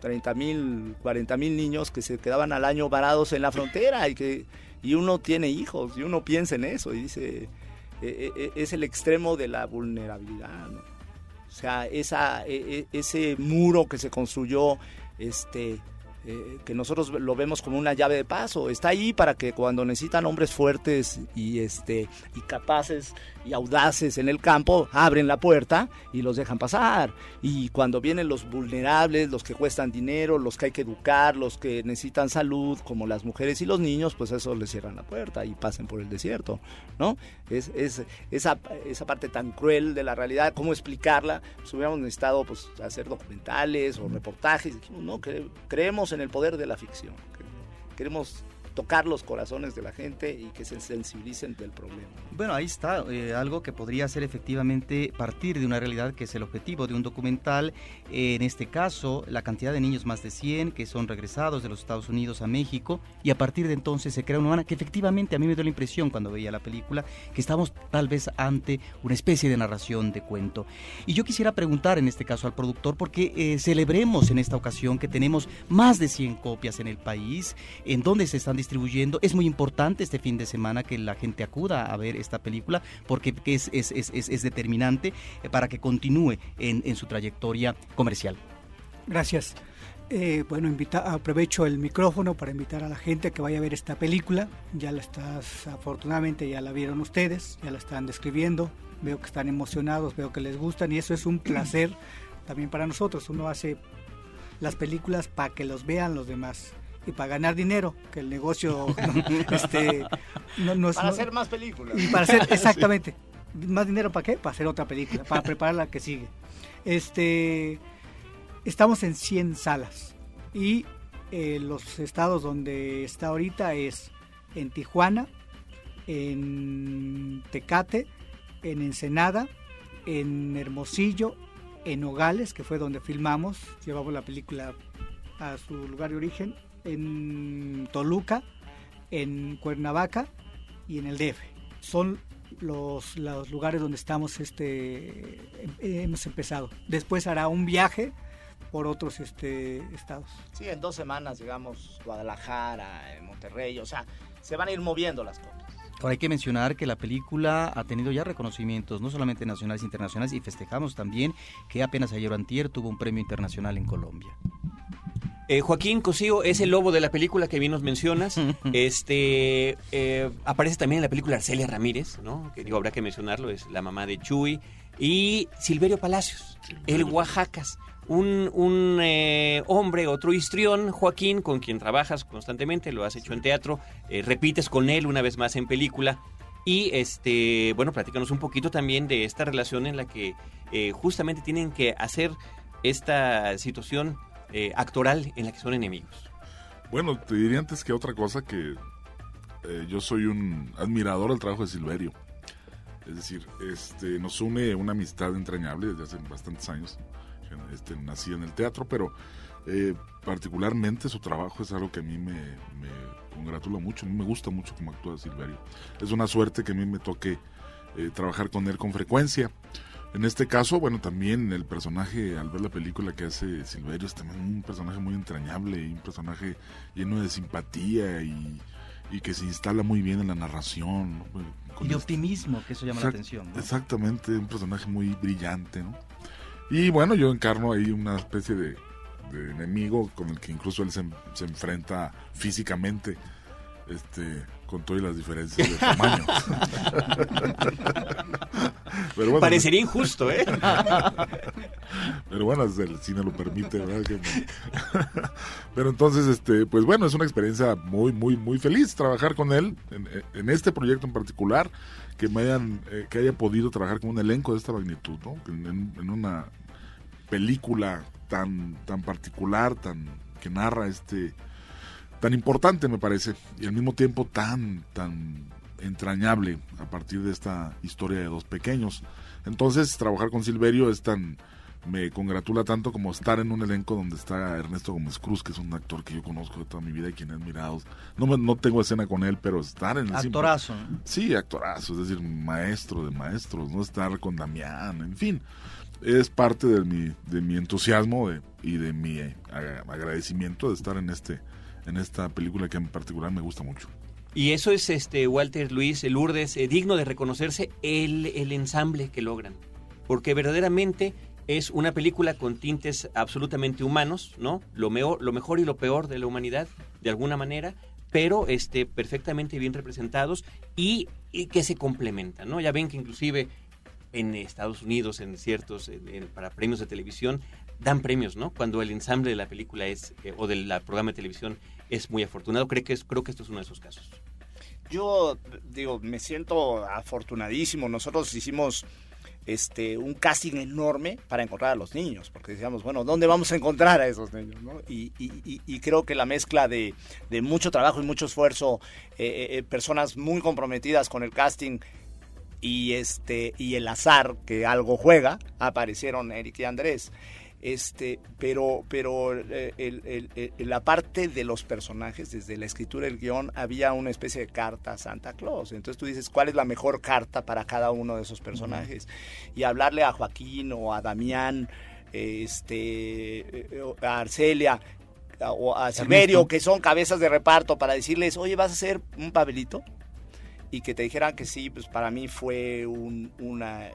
S9: 30 mil, 40 mil niños que se quedaban al año varados en la frontera y que y uno tiene hijos y uno piensa en eso y dice eh, eh, es el extremo de la vulnerabilidad o sea esa e- e- ese muro que se construyó este eh, que nosotros lo vemos como una llave de paso. Está ahí para que cuando necesitan hombres fuertes y, este, y capaces y audaces en el campo, abren la puerta y los dejan pasar. Y cuando vienen los vulnerables, los que cuestan dinero, los que hay que educar, los que necesitan salud, como las mujeres y los niños, pues eso les cierran la puerta y pasen por el desierto, ¿no? Es, es esa, esa parte tan cruel de la realidad, ¿cómo explicarla? Pues hubiéramos necesitado pues, hacer documentales o reportajes. No, cre- creemos en el poder de la ficción. Queremos tocar los corazones de la gente y que se sensibilicen del problema.
S3: Bueno, ahí está, eh, algo que podría ser efectivamente partir de una realidad que es el objetivo de un documental. Eh, en este caso, la cantidad de niños, más de 100, que son regresados de los Estados Unidos a México, y a partir de entonces se crea una humana que efectivamente a mí me dio la impresión cuando veía la película que estamos tal vez ante una especie de narración de cuento. Y yo quisiera preguntar en este caso al productor, porque eh, celebremos en esta ocasión que tenemos más de 100 copias en el país, en donde se están distribuyendo. Es muy importante este fin de semana que la gente acuda a ver esta película porque es, es, es, es, determinante eh, para que continúe en, en su trayectoria comercial.
S11: Gracias. Eh, bueno, invita, aprovecho el micrófono para invitar a la gente a que vaya a ver esta película. Ya la estás, afortunadamente ya la vieron ustedes, ya la están describiendo. Veo que están emocionados, veo que les gustan y eso es un [clears throat] placer también para nosotros. Uno hace las películas para que los vean los demás y para ganar dinero, que el negocio [laughs] este, no, no es-
S9: Para
S11: no-
S9: hacer más películas.
S11: Y para hacer, [laughs] exactamente. ¿Más dinero para qué? Para hacer otra película, para [laughs] preparar la que sigue. Este, estamos en 100 salas y eh, los estados donde está ahorita es en Tijuana, en Tecate, en Ensenada, en Hermosillo, en Nogales, que fue donde filmamos, llevamos la película a su lugar de origen, en Toluca, en Cuernavaca y en el DF. Son los, los lugares donde estamos este em- hemos empezado. Después hará un viaje por otros este estados.
S9: Sí, en dos semanas llegamos Guadalajara, eh, Monterrey, o sea, se van a ir moviendo las cosas.
S3: Ahora hay que mencionar que la película ha tenido ya reconocimientos, no solamente nacionales e internacionales, y festejamos también que apenas ayer o antier tuvo un premio internacional en Colombia.
S2: Eh, Joaquín Cosío es el lobo de la película que bien nos mencionas. [laughs] este eh, aparece también en la película Arcelia Ramírez, ¿no? Que digo, habrá que mencionarlo, es la mamá de Chuy. Y Silverio Palacios, el Oaxacas. Un, un eh, hombre, otro histrión, Joaquín, con quien trabajas constantemente, lo has hecho en teatro, repites con él una vez más en película. Y este, bueno, platícanos un poquito también de esta relación en la que justamente tienen que hacer esta situación eh, actoral en la que son enemigos.
S10: Bueno, te diría antes que otra cosa que eh, yo soy un admirador del trabajo de Silverio. Es decir, este, nos une una amistad entrañable desde hace bastantes años. Este, nací en el teatro, pero eh, particularmente su trabajo es algo que a mí me, me congratula mucho. A mí me gusta mucho cómo actúa Silverio. Es una suerte que a mí me toque eh, trabajar con él con frecuencia. En este caso, bueno, también el personaje, al ver la película que hace Silverio, es también un personaje muy entrañable y un personaje lleno de simpatía y, y que se instala muy bien en la narración. ¿no? Con
S3: Y
S10: este-
S3: optimismo, que eso llama la atención. ¿no?
S10: Exactamente, un personaje muy brillante, ¿no? Y bueno, yo encarno ahí una especie de, de enemigo con el que incluso él se, se enfrenta físicamente, este, con todas las diferencias de tamaño. [laughs] Pero bueno,
S2: Parecería injusto, ¿eh? [laughs]
S10: Pero bueno, el cine lo permite, ¿verdad? Que no. [laughs] Pero entonces, este, pues bueno, es una experiencia muy, muy, muy feliz trabajar con él en, en este proyecto en particular, que me hayan, eh, que haya podido trabajar con un elenco de esta magnitud, ¿no? En, en una película tan, tan particular, tan que narra este, tan importante me parece, y al mismo tiempo tan, tan entrañable a partir de esta historia de dos pequeños. Entonces, trabajar con Silverio es tan me congratula tanto como estar en un elenco donde está Ernesto Gómez Cruz, que es un actor que yo conozco de toda mi vida y quien he admirado. No, me- no tengo escena con él, pero estar en el simple-
S3: Actorazo. ¿no?
S10: Sí, actorazo, es decir, maestro de maestros, no estar con Damián, en fin. Es parte de mi, de mi entusiasmo de- y de mi eh, agra- agradecimiento de estar en este en esta película que en particular me gusta mucho.
S2: Y eso es, este Walter Luis Lourdes, eh, digno de reconocerse el, el ensamble que logran. Porque verdaderamente es una película con tintes absolutamente humanos, ¿no? Lo, meo- lo mejor y lo peor de la humanidad, de alguna manera, pero este, perfectamente bien representados y, y que se complementan, ¿no? Ya ven que inclusive en Estados Unidos, en ciertos, para premios de televisión, dan premios, ¿no? Cuando el ensamble de la película es, eh, o del programa de televisión es muy afortunado. Creo que, es, creo que esto es uno de esos casos.
S9: Yo digo, me siento afortunadísimo. Nosotros hicimos este un casting enorme para encontrar a los niños, porque decíamos, bueno, ¿dónde vamos a encontrar a esos niños? no? Y, creo que la mezcla de, mucho trabajo y mucho esfuerzo, eh, eh, personas muy comprometidas con el casting y este y el azar que algo juega, aparecieron Eric y Andrés. Este, pero, pero eh, el- el- el- la parte de los personajes, desde la escritura del guion, había una especie de carta a Santa Claus. Entonces tú dices, ¿cuál es la mejor carta para cada uno de esos personajes? Y hablarle a Joaquín o a Damián, este, eh, a Arcelia o a Silverio, que son cabezas de reparto, para decirles, oye, ¿vas a hacer un Pabelito? Y que te dijeran que sí, pues para mí fue un, una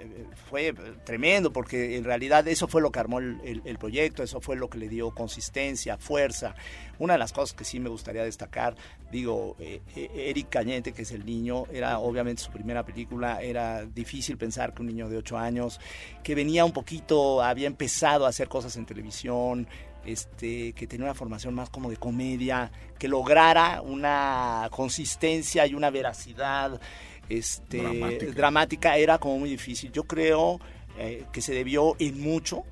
S9: fue tremendo porque en realidad eso fue lo que armó el, el- proyecto, eso fue lo que le dio consistencia, fuerza. Una de las cosas que sí me gustaría destacar, digo, eh, eh, Eric Cañete, que es el niño, era obviamente su primera película, era difícil pensar que un niño de 8 años, que venía un poquito, había empezado a hacer cosas en televisión, este, que tenía una formación más como de comedia, que lograra una consistencia y una veracidad este,
S10: Dramática.
S9: dramática, era como muy difícil. Yo creo eh, que se debió en mucho,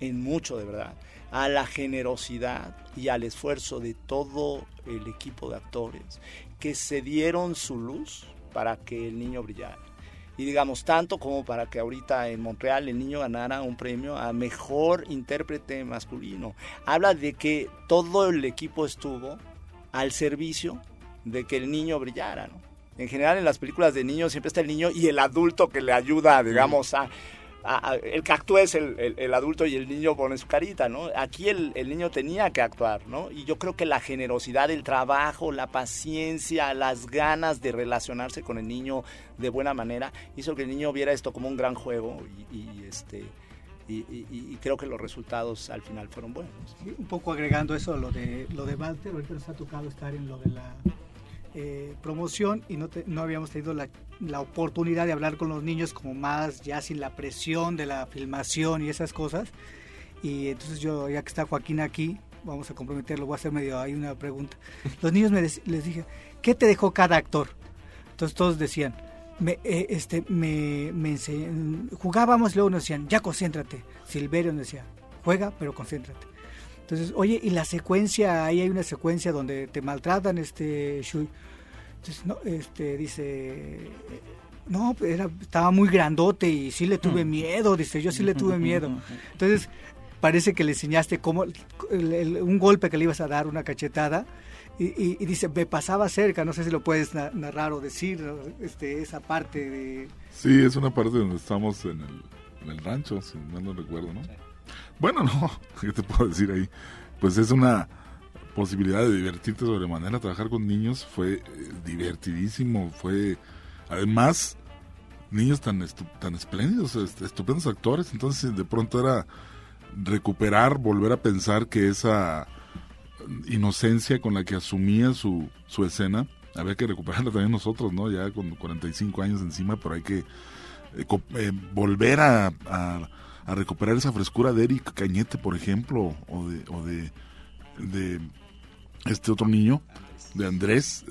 S9: en mucho de verdad, a la generosidad y al esfuerzo de todo el equipo de actores que se dieron su luz para que el niño brillara. Y digamos, tanto como para que ahorita en Montreal el niño ganara un premio a mejor intérprete masculino. Habla de que todo el equipo estuvo al servicio de que el niño brillara, ¿no? En general en las películas de niños siempre está el niño y el adulto que le ayuda, digamos, a, el que actúa es el, el- adulto y el niño pone su carita, ¿no? Aquí el, el niño tenía que actuar, ¿no? Y yo creo que la generosidad, el trabajo, la paciencia, las ganas de relacionarse con el niño de buena manera, hizo que el niño viera esto como un gran juego y, y, este... Y, y- y creo que los resultados al final fueron buenos.
S11: Un poco agregando eso lo de lo de Walter, ahorita nos ha tocado estar en lo de la eh, promoción y no, no habíamos tenido la, la oportunidad de hablar con los niños como más ya sin la presión de la filmación y esas cosas. Y entonces yo, ya que está Joaquín aquí, vamos a comprometerlo, voy a hacer medio ahí una pregunta. Los niños me les dije, ¿qué te dejó cada actor? Entonces todos decían, me, eh, este, me, jugábamos luego nos decían, ya concéntrate. Silverio nos decía, juega, pero concéntrate. Entonces, oye, y la secuencia, ahí hay una secuencia donde te maltratan, este, Shui. Entonces, no, este, dice, no, era, estaba muy grandote y sí le tuve miedo, dice, yo sí le tuve miedo. [laughs] Entonces, parece que le enseñaste cómo, el- el- un golpe que le ibas a dar, una cachetada, y, y- y dice, me pasaba cerca, no sé si lo puedes na- narrar o decir, ¿no? este, esa parte de...
S10: Sí, es una parte donde estamos en el, en el rancho, si mal no recuerdo, ¿no? Bueno, no, [laughs] ¿qué te puedo decir ahí? Pues es una posibilidad de divertirte sobremanera. Trabajar con niños fue eh, divertidísimo, fue además niños tan tan espléndidos, est- estupendos actores. Entonces de pronto era recuperar, volver a pensar que esa inocencia con la que asumía su, su escena, había que recuperarla también nosotros, ¿no? Ya con 45 años encima, pero hay que eh, eh, volver a- a recuperar esa frescura de Eric Cañete, por ejemplo, o de, o de, este otro niño, de Andrés.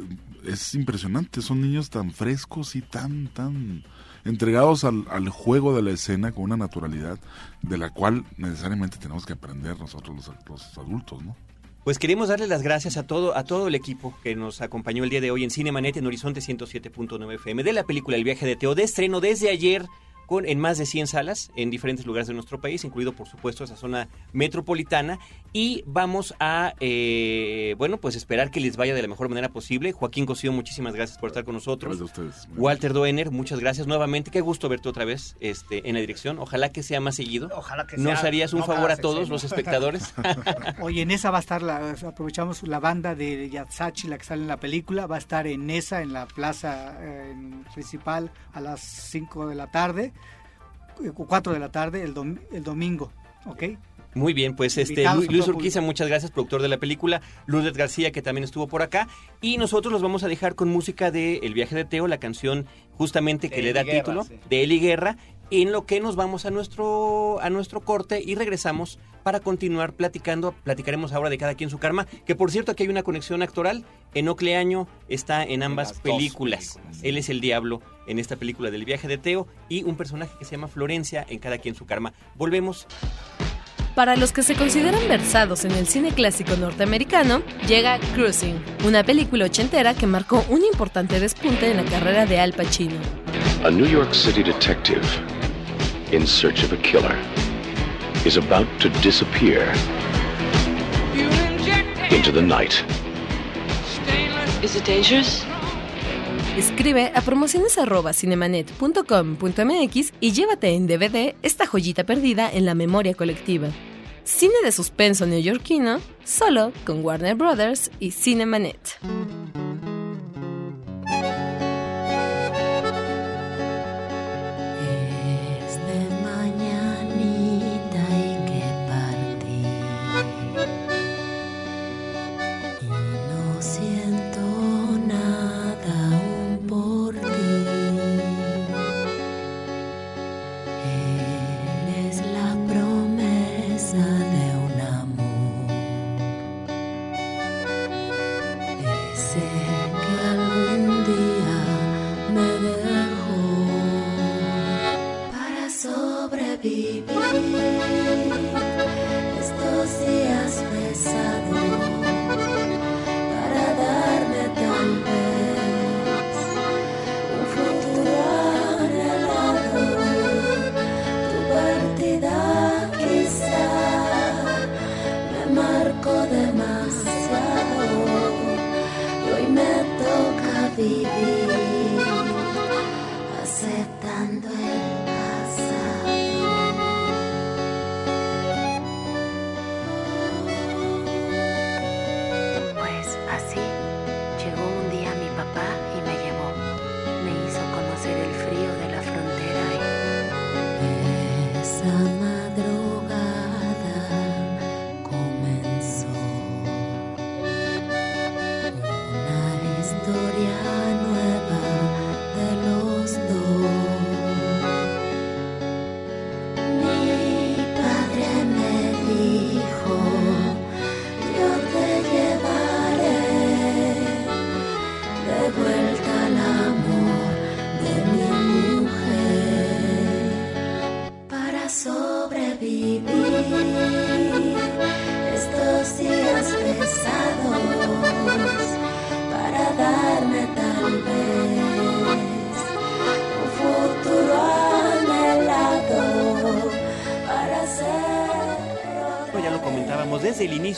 S10: Es impresionante, son niños tan frescos y tan, tan entregados al, al juego de la escena con una naturalidad de la cual necesariamente tenemos que aprender nosotros los, los adultos, ¿no?
S2: Pues queremos darle las gracias a todo, a todo el equipo que nos acompañó el día de hoy en Cinemanet en Horizonte 107.9 FM de la película El viaje de Teo de estreno desde ayer con, en más de 100 salas en diferentes lugares de nuestro país, incluido por supuesto esa zona metropolitana. Y vamos a, eh, bueno, pues esperar que les vaya de la mejor manera posible. Joaquín Cosío, muchísimas gracias por estar con nosotros.
S10: Gracias a ustedes.
S2: Walter Doener, muchas gracias nuevamente. Qué gusto verte otra vez este, en la dirección. Ojalá que sea más seguido.
S9: Ojalá que
S2: ¿Nos
S9: sea-
S2: harías un
S9: no
S2: favor a todos
S9: sexenio.
S2: los espectadores? [laughs]
S11: Oye, en esa va a estar, la, aprovechamos la banda de Yatsachi, la que sale en la película, va a estar en esa, en la plaza eh, principal, a las 5 de la tarde. 4 de la tarde el, dom- el domingo, ¿ok?
S2: Muy bien, pues este Luis Urquiza, muchas gracias, productor de la película, Lourdes García, que también estuvo por acá, y nosotros los vamos a dejar con música de El viaje de Teo, la canción justamente que
S9: De
S2: le da
S9: Guerra,
S2: título,
S9: sí.
S2: de Eli Guerra, en lo que nos vamos a nuestro, a nuestro corte y regresamos para continuar platicando, platicaremos ahora de cada quien su karma, que por cierto aquí hay una conexión actoral, Enoc Leaño está en ambas películas. él es el diablo en esta película del viaje de Teo y un personaje que se llama Florencia en cada quien su karma. Volvemos
S5: Para los que se consideran versados en el cine clásico norteamericano, llega Cruising, una película ochentera que marcó un importante despunte en la carrera de Al Pacino.
S12: A New York City detective in search of a killer is about to disappear into the night.
S8: Is it dangerous?
S5: Escribe a promociones@cinemanet.com.mx y llévate en DVD esta joyita perdida en la memoria colectiva. Cine de suspenso neoyorquino, solo con Warner Brothers y Cinemanet.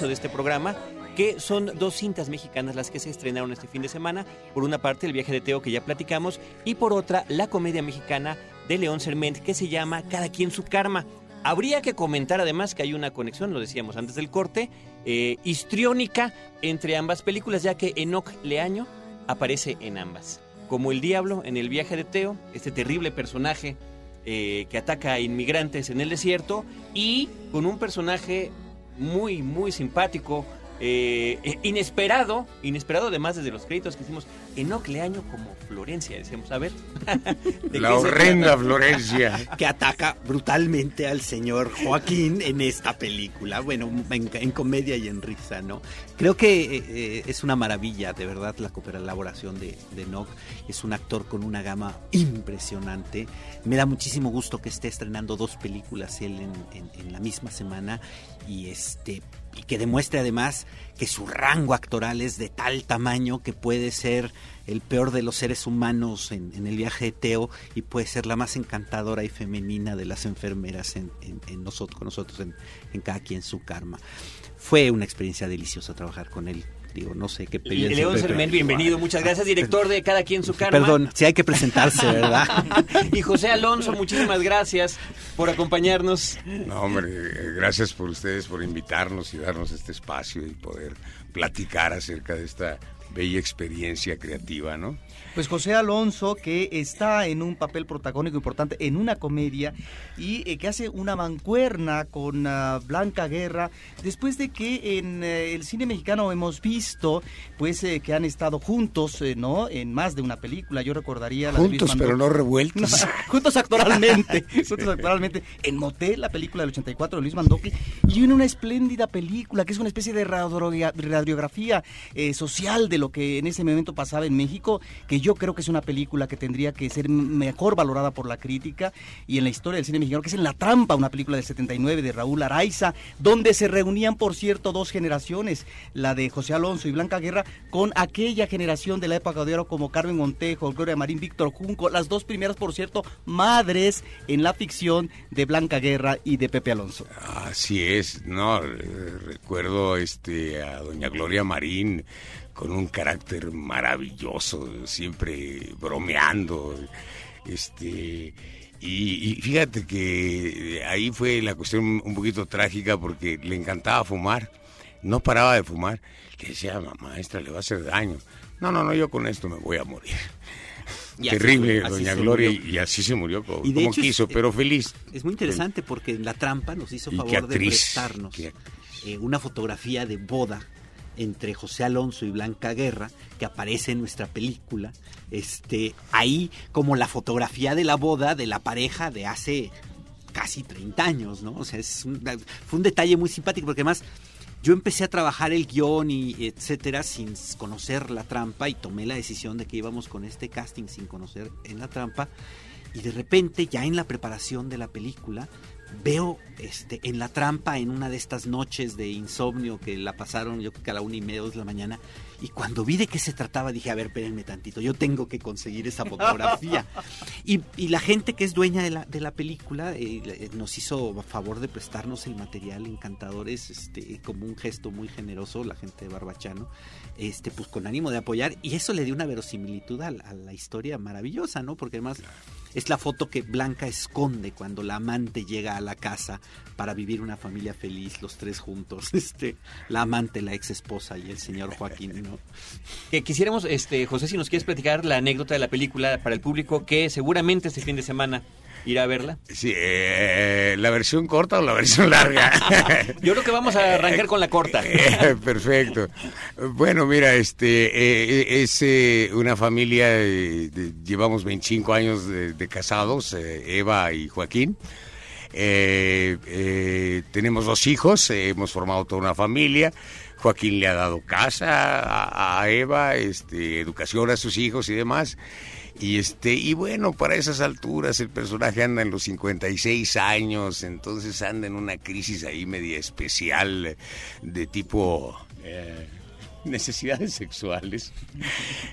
S8: De
S2: este programa, que son dos cintas mexicanas las que se estrenaron este fin de semana. Por una parte, El viaje de Teo, que ya platicamos, y por otra, la comedia mexicana de León Serment, que se llama Cada quien su karma. Habría que comentar además que hay una conexión, lo decíamos antes del corte, eh, histriónica entre ambas películas, ya que Enoch Leaño aparece en ambas. Como el diablo en el viaje de Teo, este terrible personaje eh, que ataca a inmigrantes en el desierto, y con un personaje muy, muy simpático, eh, inesperado, inesperado además desde los créditos que hicimos, Enoch Leaño como Florencia, decíamos, a ver. [laughs] ¿de
S13: La horrenda? Florencia. [laughs]
S14: que ataca brutalmente al señor Joaquín en esta película. Bueno, en, en comedia y en risa, ¿no? Creo que eh, eh, es una maravilla, de verdad, la colaboración de, de Enoch. Es un actor con una gama impresionante. Me da muchísimo gusto que esté estrenando dos películas él en, en- en la misma semana y este y que demuestre además que su rango actoral es de tal tamaño que puede ser el peor de los seres humanos en, en el viaje de Teo y puede ser la más encantadora y femenina de las enfermeras en, en- en nosotros, con nosotros en, en cada quien su karma. Fue una experiencia deliciosa trabajar con él. Digo, no sé qué
S2: León. Serment, bienvenido, muchas gracias, director de Cada quien su karma.
S14: Perdón, si hay que presentarse, ¿verdad? [laughs]
S2: y José Alonso, muchísimas gracias por acompañarnos.
S13: No, hombre, eh, gracias por ustedes, por invitarnos y darnos este espacio y poder platicar acerca de esta bella experiencia creativa, ¿no?
S3: Pues José Alonso, que está en un papel protagónico importante en una comedia y eh, que hace una mancuerna con ah, Blanca Guerra, después de que en eh, el cine mexicano hemos visto pues eh, que han estado juntos, ¿no? En más de una película. Yo recordaría la de Luis
S13: Juntos, pero
S3: Mandoki.
S13: no revueltos. [laughs]
S3: No, juntos actoralmente, [laughs] juntos actoralmente. En Motel, la película del 84 de Luis Mandoki, y en una espléndida película que es una especie de radiogra- radiografía social de lo que en ese momento pasaba en México, que yo creo que es una película que tendría que ser mejor valorada por la crítica y en la historia del cine mexicano, que es En la Trampa, una película del 79 de Raúl Araiza, donde se reunían, por cierto, dos generaciones, la de José Alonso y Blanca Guerra, con aquella generación de la época de oro como Carmen Montejo, Gloria Marín, Víctor Junco, las dos primeras, por cierto, madres en la ficción de Blanca Guerra y de Pepe Alonso.
S13: Así es, no, recuerdo este a doña Gloria Marín con un carácter maravilloso, siempre bromeando, este y, y fíjate que ahí fue la cuestión un poquito trágica porque le encantaba fumar, no paraba de fumar, le decía, mamá, maestra, le va a hacer daño. No, no, no, yo con esto me voy a morir. [laughs]
S14: Y
S13: Terrible,
S14: así
S13: doña Gloria, y así se murió como,
S14: Y de
S13: como
S14: hecho es-
S13: quiso, pero feliz.
S14: Es muy interesante porque La Trampa nos hizo favor de prestarnos eh, una fotografía de boda entre José Alonso y Blanca Guerra que aparece en nuestra película. Este, ahí como la fotografía de la boda de la pareja de hace casi 30 años, ¿no? O sea, es un- fue un detalle muy simpático porque además yo empecé a trabajar el guion y etcétera sin conocer la trampa y tomé la decisión de que íbamos con este casting sin conocer en la trampa y de repente ya en la preparación de la película veo este en la trampa en una de estas noches de insomnio que la pasaron yo creo que a la una y media dos de la mañana y cuando vi de qué se trataba dije a ver espérenme tantito yo tengo que conseguir esa fotografía [laughs] y, y la gente que es dueña de la, de la película eh, le- nos hizo favor de prestarnos el material encantadores este como un gesto muy generoso la gente de Barbachano este pues con ánimo de apoyar y eso le dio una verosimilitud a la historia maravillosa no porque además es la foto que Blanca esconde cuando la amante llega a la casa para vivir una familia feliz los tres juntos. [laughs] Este la amante la ex esposa y el señor Joaquín no
S2: Que quisiéramos, este, José, si nos quieres platicar la anécdota de la película para el público que seguramente este fin de semana irá a verla.
S13: Sí, eh, ¿la versión corta o la versión larga? [laughs]
S2: Yo creo que vamos a arrancar con la corta.
S13: Eh, Perfecto. Bueno, mira, este eh, es eh, una familia, eh, de- llevamos 25 años de, de casados, eh, Eva y Joaquín. Tenemos dos hijos, hemos formado toda una familia. Joaquín le ha dado casa a, a Eva, este, educación a sus hijos y demás. Y este y bueno, para esas alturas el personaje anda en los 56 años, entonces anda en una crisis ahí media especial de tipo eh, necesidades sexuales.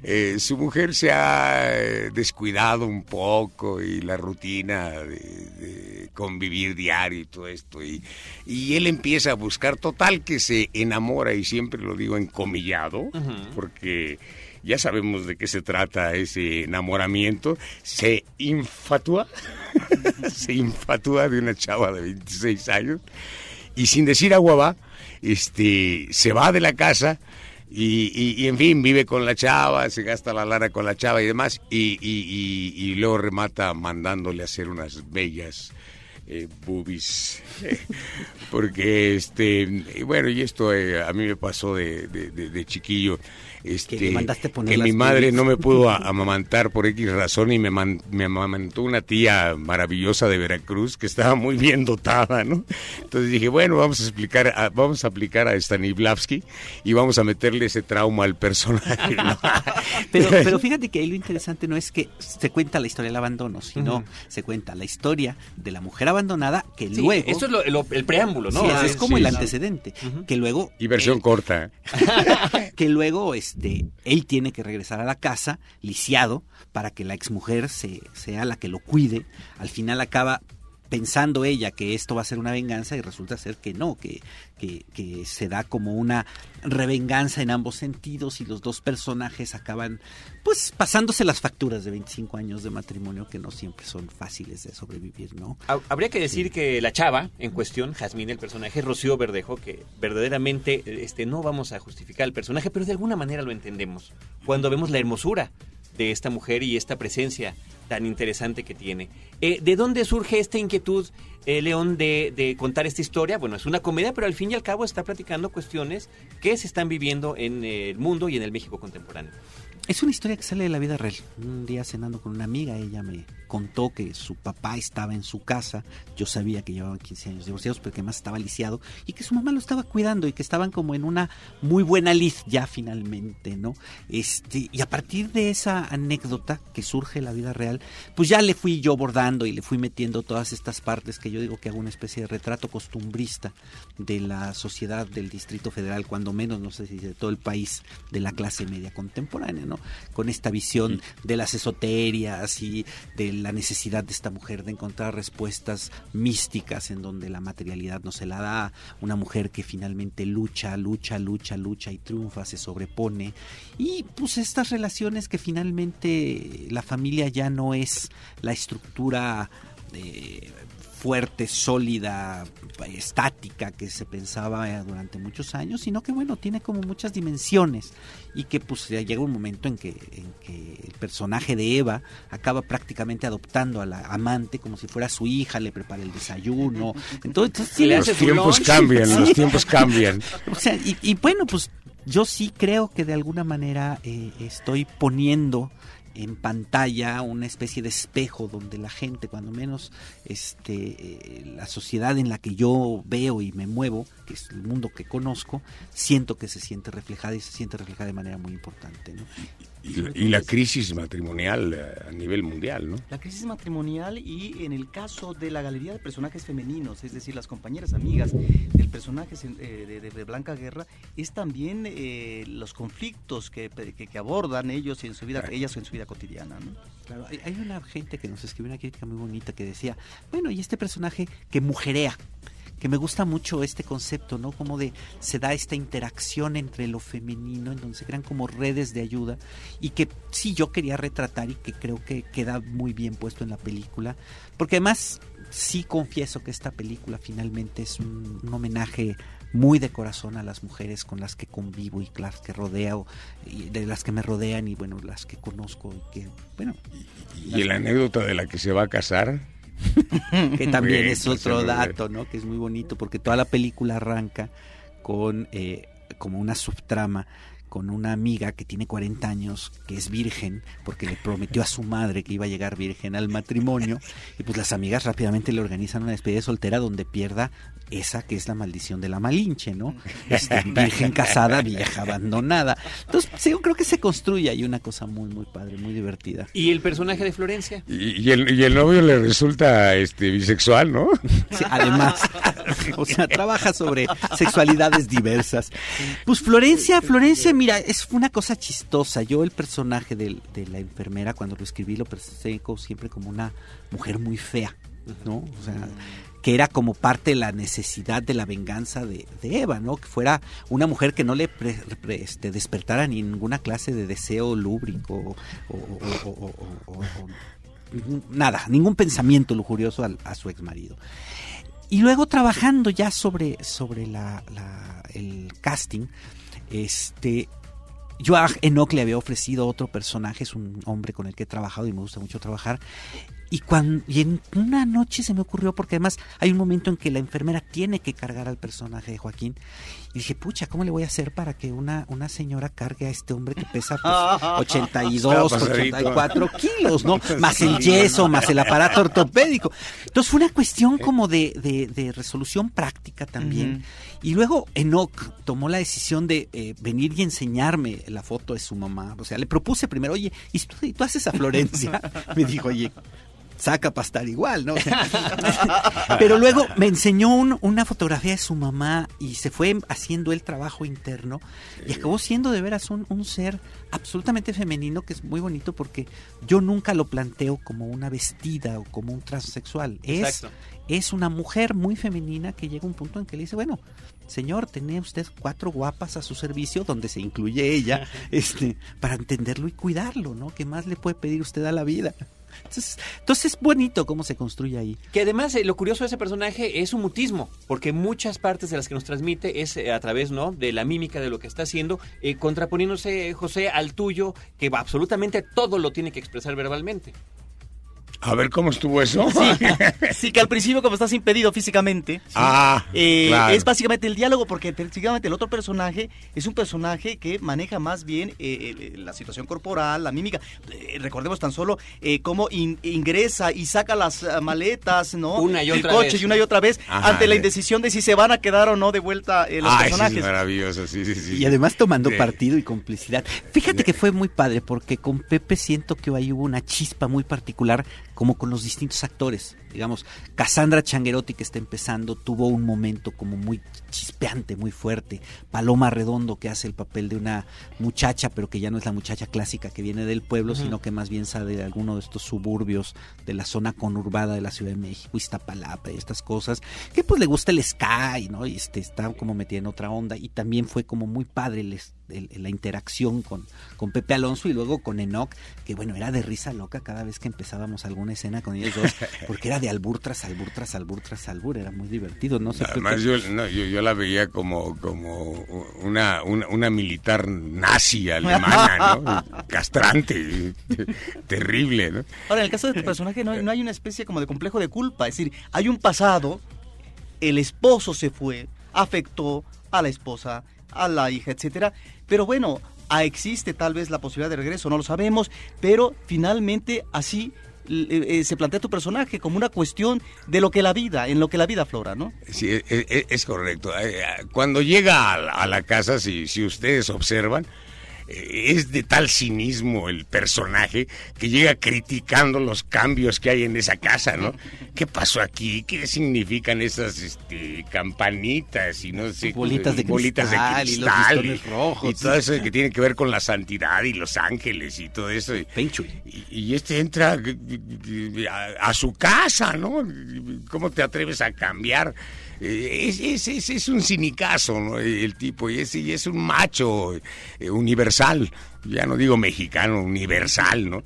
S13: Eh, su mujer se ha eh, descuidado un poco y la rutina de, de convivir diario y todo esto. Y, y él empieza a buscar, total que se enamora, y siempre lo digo encomillado, porque ya sabemos de qué se trata ese enamoramiento, se infatúa, [laughs] se infatúa de una chava de 26 años y sin decir agua va, este, se va de la casa y, y- y, en fin, vive con la chava, se gasta la lana con la chava y demás y, y- luego remata mandándole a hacer unas bellas eh, boobies. [laughs] Porque, este, bueno, y esto eh, a mí me pasó de- de- de chiquillo. Este,
S14: le mandaste poner
S13: que
S14: las
S13: mi madre no me pudo [laughs] amamantar por X razón y me, man- me amamantó una tía maravillosa de Veracruz que estaba muy bien dotada, ¿no? Entonces dije, bueno, vamos a explicar, a- vamos a aplicar a Stanislavski y vamos a meterle ese trauma al personaje. ¿no? [laughs]
S14: Pero, pero [laughs] fíjate que ahí lo interesante no es que se cuenta la historia del abandono, sino se cuenta la historia de la mujer abandonada que
S2: Sí,
S14: luego...
S2: esto es lo- lo- el preámbulo, ¿no?
S14: Sí,
S2: Ah,
S14: es como
S2: sí,
S14: el antecedente, que luego...
S13: Y versión
S14: él-
S13: corta.
S14: que luego este él tiene que regresar a la casa lisiado para que la exmujer se, sea la que lo cuide. Al final acaba pensando ella que esto va a ser una venganza y resulta ser que no, que, que, que se da como una revenganza en ambos sentidos y los dos personajes acaban pues pasándose las facturas de 25 años de matrimonio que no siempre son fáciles de sobrevivir, ¿no?
S2: Ha- Habría que decir que la chava en cuestión, Jazmín, el personaje, Rocío Verdejo, que verdaderamente este, no vamos a justificar el personaje, pero de alguna manera lo entendemos. Cuando vemos la hermosura de esta mujer y esta presencia tan interesante que tiene. Eh, ¿De dónde surge esta inquietud, eh, León, de, de contar esta historia? Bueno, es una comedia, pero al fin y al cabo está platicando cuestiones que se están viviendo en el mundo y en el México contemporáneo.
S14: Es una historia que sale de la vida real. Un día cenando con una amiga, ella me contó que su papá estaba en su casa. Yo sabía que llevaban 15 años divorciados, pero que además estaba lisiado y que su mamá lo estaba cuidando y que estaban como en una muy buena lid ya finalmente, ¿no? Este, y a partir de esa anécdota que surge en la vida real, pues ya le fui yo bordando y le fui metiendo todas estas partes que yo digo que hago una especie de retrato costumbrista de la sociedad del Distrito Federal, cuando menos, no sé si de todo el país, de la clase media contemporánea, ¿no? Con esta visión de las esoterias y de la necesidad de esta mujer de encontrar respuestas místicas en donde la materialidad no se la da, una mujer que finalmente lucha, lucha, lucha, lucha y triunfa, se sobrepone. Y pues estas relaciones que finalmente la familia ya no es la estructura eh, fuerte, sólida, estática que se pensaba eh, durante muchos años, sino que bueno, tiene como muchas dimensiones y que pues ya llega un momento en que, en que el personaje de Eva acaba prácticamente adoptando a la amante como si fuera su hija, le prepara el desayuno, entonces
S13: hace Los tiempos lunch. cambian, los [laughs] tiempos cambian.
S14: O sea, y, y bueno, pues yo sí creo que de alguna manera eh, estoy poniendo en pantalla una especie de espejo donde la gente, cuando menos este, eh, la sociedad en la que yo veo y me muevo, que es el mundo que conozco, siento que se siente reflejada y se siente reflejada de manera muy importante.
S13: Y, la- y la crisis matrimonial eh, a nivel mundial, ¿no?
S3: La crisis matrimonial y en el caso de la galería de personajes femeninos, es decir, las compañeras amigas del personaje eh, de, de- de Blanca Guerra, es también eh, los conflictos que, que- que abordan ellos en su vida, ellas en su vida cotidiana, ¿no?
S14: Claro, hay, hay una gente que nos escribió una crítica muy bonita que decía, bueno, y este personaje que mujerea, que me gusta mucho este concepto, ¿no? Como de se da esta interacción entre lo femenino, en donde se crean como redes de ayuda y que sí yo quería retratar y que creo que queda muy bien puesto en la película, porque además sí confieso que esta película finalmente es un, homenaje muy de corazón a las mujeres con las que convivo y las que rodeo y de las que me rodean y bueno las que conozco y que bueno
S13: Y la anécdota de la que se va a casar. [laughs]
S14: que también es otro dato, ¿no? Que es muy bonito porque toda la película arranca con eh, como una subtrama con una amiga que tiene 40 años, que es virgen, porque le prometió a su madre que iba a llegar virgen al matrimonio, y pues las amigas rápidamente le organizan una despedida soltera donde pierda esa que es la maldición de la Malinche, ¿no? [laughs] Este, virgen casada, vieja abandonada. Entonces, sí, yo creo que se construye ahí una cosa muy, muy padre, muy divertida.
S2: ¿Y el personaje de Florencia?
S13: Y, y el, y el novio le resulta este bisexual, ¿no? [laughs]
S14: Sí, además, [laughs] o sea, trabaja sobre sexualidades diversas. Pues Florencia, Florencia, mira, es una cosa chistosa. Yo el personaje del- de, la enfermera, cuando lo escribí, lo percebo siempre como una mujer muy fea, ¿no? O sea, que era como parte de la necesidad de la venganza de, de Eva, ¿no? Que fuera una mujer que no le pre- este, despertara ninguna clase de deseo lúbrico o- nada, ningún pensamiento lujurioso a su ex marido. Y luego trabajando ya sobre, sobre el casting, este, yo a le había ofrecido otro personaje, es un hombre con el que he trabajado y me gusta mucho trabajar. Y, cuando, y en una noche se me ocurrió, porque además hay un momento en que la enfermera tiene que cargar al personaje de Joaquín. Y dije, pucha, ¿cómo le voy a hacer para que una, una señora cargue a este hombre que pesa pues, 82,
S13: Estaba pasadito.
S14: 84 kilos, ¿no? [laughs] Más el yeso, más el aparato ortopédico. Entonces fue una cuestión como de, de- de resolución práctica también. Y luego Enoch tomó la decisión de eh, venir y enseñarme la foto de su mamá. O sea, le propuse primero, oye, ¿y tú, tú haces a Florencia? [laughs] Me dijo, oye, saca para estar igual, ¿no? [laughs] O sea, pero luego me enseñó un- una fotografía de su mamá y se fue haciendo el trabajo interno y acabó siendo de veras un, un ser absolutamente femenino que es muy bonito porque yo nunca lo planteo como una vestida o como un transexual. Es, es una mujer muy femenina que llega a un punto en que le dice, bueno, señor, tenía usted cuatro guapas a su servicio, donde se incluye ella, [laughs] este, para entenderlo y cuidarlo, ¿no? ¿Qué más le puede pedir usted a la vida? Entonces, es bonito cómo se construye ahí.
S2: Que además eh, lo curioso de ese personaje es su mutismo, porque muchas partes de las que nos transmite es eh, a través no de la mímica de lo que está haciendo, eh, contraponiéndose José al tuyo, que absolutamente todo lo tiene que expresar verbalmente.
S13: A ver cómo estuvo eso. [laughs]
S3: Sí, que al principio como estás impedido físicamente, ¿sí?
S13: Ah,
S3: Eh,
S13: claro.
S3: es básicamente el diálogo, porque básicamente el otro personaje es un personaje que maneja más bien eh, eh, la situación corporal, la mímica. Eh, recordemos tan solo eh, cómo in- ingresa y saca las ah, maletas, ¿no?
S2: Una y
S3: El
S2: otra
S3: coche
S2: vez.
S3: y una y otra vez,
S13: Ajá,
S3: ante la
S13: de-
S3: indecisión de si se van a quedar o no de vuelta eh, los
S13: Ah, ese es
S3: personajes.
S13: maravilloso, sí, sí, sí.
S14: Y además tomando
S13: Sí.
S14: partido y complicidad. Fíjate que fue muy padre porque con Pepe siento que ahí hubo una chispa muy particular como con los distintos actores. Digamos, Cassandra Changuerotti que está empezando tuvo un momento como muy chispeante, muy fuerte. Paloma Redondo que hace el papel de una muchacha, pero que ya no es la muchacha clásica que viene del pueblo, sino que más bien sale de alguno de estos suburbios de la zona conurbada de la Ciudad de México, Iztapalapa y estas cosas, que pues le gusta el sky, ¿no? Y este, está como metida en otra onda y también fue como muy padre el el- la interacción con, con Pepe Alonso y luego con Enoch, que bueno, era de risa loca cada vez que empezábamos alguna escena con ellos dos, [laughs] porque era de albur tras albur tras albur tras albur, era muy divertido, no sé.
S13: Además, yo, no, yo, yo la veía como, como una, una, una militar nazi alemana, ¿no? [laughs] Castrante, [laughs] terrible, ¿no?
S3: Ahora, en el caso de tu personaje no, no hay una especie como de complejo de culpa, es decir, hay un pasado, el esposo se fue, afectó a la esposa, a la hija, etcétera, pero bueno, ah, existe tal vez la posibilidad de regreso, no lo sabemos, pero finalmente así eh, eh, se plantea tu personaje como una cuestión de lo que la vida, en lo que la vida flora, ¿no?
S13: Sí, e- e- es, correcto. Eh, Cuando llega a la, a la casa, si, si ustedes observan, es de tal cinismo el personaje que llega criticando los cambios que hay en esa casa, ¿no? ¿Qué pasó aquí? ¿Qué significan esas este, campanitas y no sé
S14: Bolitas de
S13: bolitas de
S14: cristal y los
S13: cristal
S14: listones rojos.
S13: y todo eso que tiene que ver con la santidad y los ángeles y todo eso? Y, y- y este entra a, a su casa, ¿no? ¿Cómo te atreves a cambiar? Es, es, es, un cinicazo, ¿no? El tipo, y es, y es un macho eh, universal, ya no digo mexicano, universal, ¿no?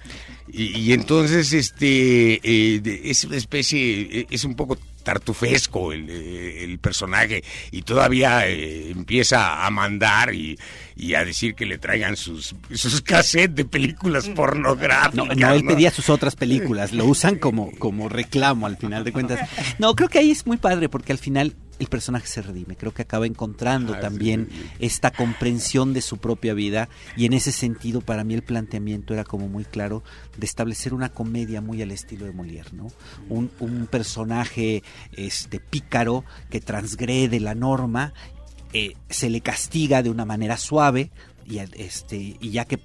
S13: Y, entonces, este, eh, es una especie, eh, es un poco tartufesco el, el personaje y todavía eh, empieza a mandar y, y a decir que le traigan sus, sus cassettes de películas pornográficas.
S14: No, no, él pedía sus otras películas, lo usan como, como reclamo al final de cuentas. No, creo que ahí es muy padre porque al final el personaje se redime, creo que acaba encontrando
S13: Ah,
S14: también esta comprensión de su propia vida. Y en ese sentido para mí el planteamiento era como muy claro de establecer una comedia muy al estilo de Molière, ¿no? Un, un personaje este pícaro que transgrede la norma, eh, se le castiga de una manera suave y este y ya que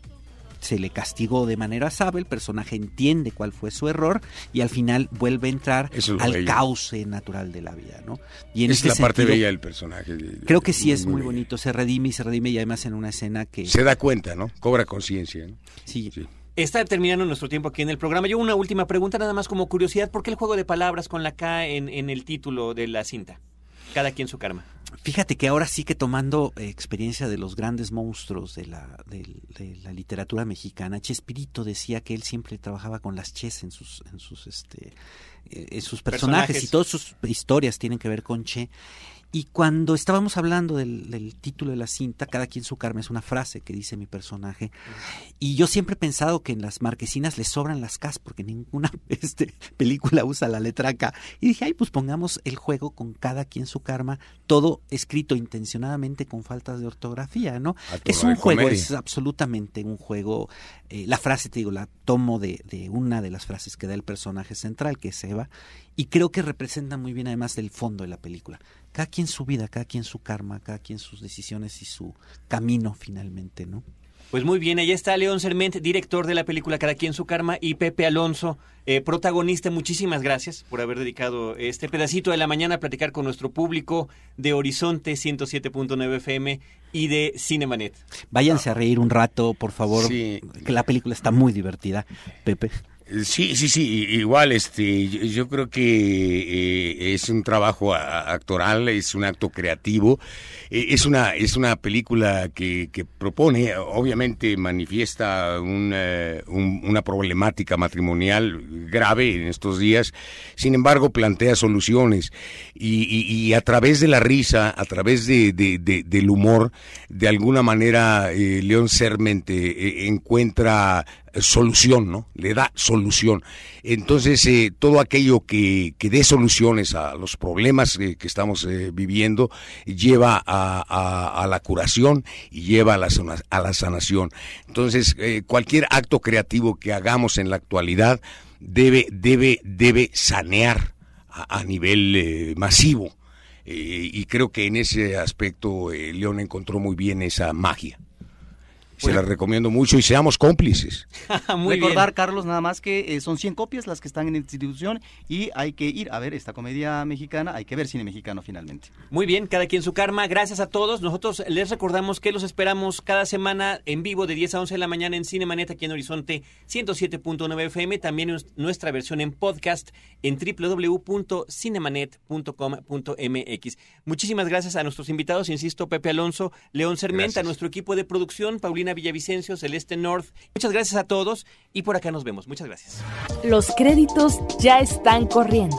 S14: se le castigó de manera suave, el personaje entiende cuál fue su error y al final vuelve a entrar al
S13: bello.
S14: cauce natural de la vida, ¿no? Y en
S13: es
S14: este
S13: la parte bella del personaje.
S14: Creo que sí es muy bonito, se redime y se redime y además en una escena que...
S13: Se da cuenta, ¿no? Cobra conciencia. ¿no?
S14: Sí.
S2: Está terminando nuestro tiempo aquí en el programa. Yo una última pregunta, nada más como curiosidad. ¿Por qué el juego de palabras con la K en, en el título de la cinta? Cada quien su karma.
S14: Fíjate que ahora sí que tomando eh, experiencia de los grandes monstruos de la, del- de la literatura mexicana, Chespirito decía que él siempre trabajaba con las ches en sus, en sus, este, eh, en sus personajes,
S2: Personajes.
S14: y todas sus historias tienen que ver con che. Y cuando estábamos hablando del, del título de la cinta, cada quien su karma es una frase que dice mi personaje. Y yo siempre he pensado que en las marquesinas le sobran las Ks porque ninguna [laughs] este, película usa la letra K. Y dije, ay, pues pongamos el juego con cada quien su karma, todo escrito intencionadamente con faltas de ortografía, ¿no? Es un juego,
S13: comedia.
S14: es absolutamente un juego. Eh, la frase, te digo, la tomo de, de una de las frases que da el personaje central, que es Eva, y creo que representa muy bien además del fondo de la película. Cada quien su vida, cada quien su karma, cada quien sus decisiones y su camino finalmente, ¿no?
S2: Pues muy bien, ahí está León Serment, director de la película Cada quien su karma, y Pepe Alonso, eh, protagonista. Muchísimas gracias por haber dedicado este pedacito de la mañana a platicar con nuestro público de Horizonte 107.9 FM y de Cinemanet.
S14: Váyanse a reír un rato, por favor, que la película está muy divertida. Pepe.
S13: Sí, sí, sí, igual, este, yo, creo que eh, es un trabajo actoral, es un acto creativo, eh, es una, es una película que, que propone, obviamente manifiesta un, eh, un- una problemática matrimonial grave en estos días, sin embargo plantea soluciones y, y- y a través de la risa, a través de, de- de- del humor, de alguna manera eh, León Sermente eh, encuentra solución, ¿no? Le da solución. Entonces, eh, todo aquello que, que dé soluciones a los problemas eh, que estamos eh, viviendo lleva a, a- la curación y lleva a la, a la sanación. Entonces, eh, cualquier acto creativo que hagamos en la actualidad debe, debe, debe sanear a, nivel eh, masivo. Eh, y creo que en ese aspecto eh, León encontró muy bien esa magia. Se la recomiendo mucho y seamos cómplices. [laughs]
S2: Muy
S3: Recordar, Carlos, nada más que eh, son 100 copias las que están en distribución y hay que ir a ver esta comedia mexicana, hay que ver cine mexicano finalmente.
S2: Muy bien, cada quien su karma. Gracias a todos. Nosotros les recordamos que los esperamos cada semana en vivo de 10 a 11 de la mañana en Cinemanet aquí en Horizonte 107.9 FM. También en nuestra versión en podcast en www.cinemanet.com.mx. Muchísimas gracias a nuestros invitados, insisto, Pepe Alonso, León Sermenta, nuestro equipo de producción, Paulina Villavicencio, Celeste North. Muchas gracias a todos y por acá nos vemos. Muchas gracias.
S15: Los créditos ya están corriendo.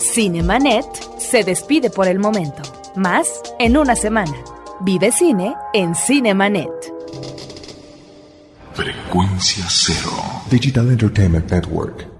S15: Cinemanet se despide por el momento. Más en una semana. Vive cine en Cinemanet.
S16: Frecuencia cero. Digital Entertainment Network.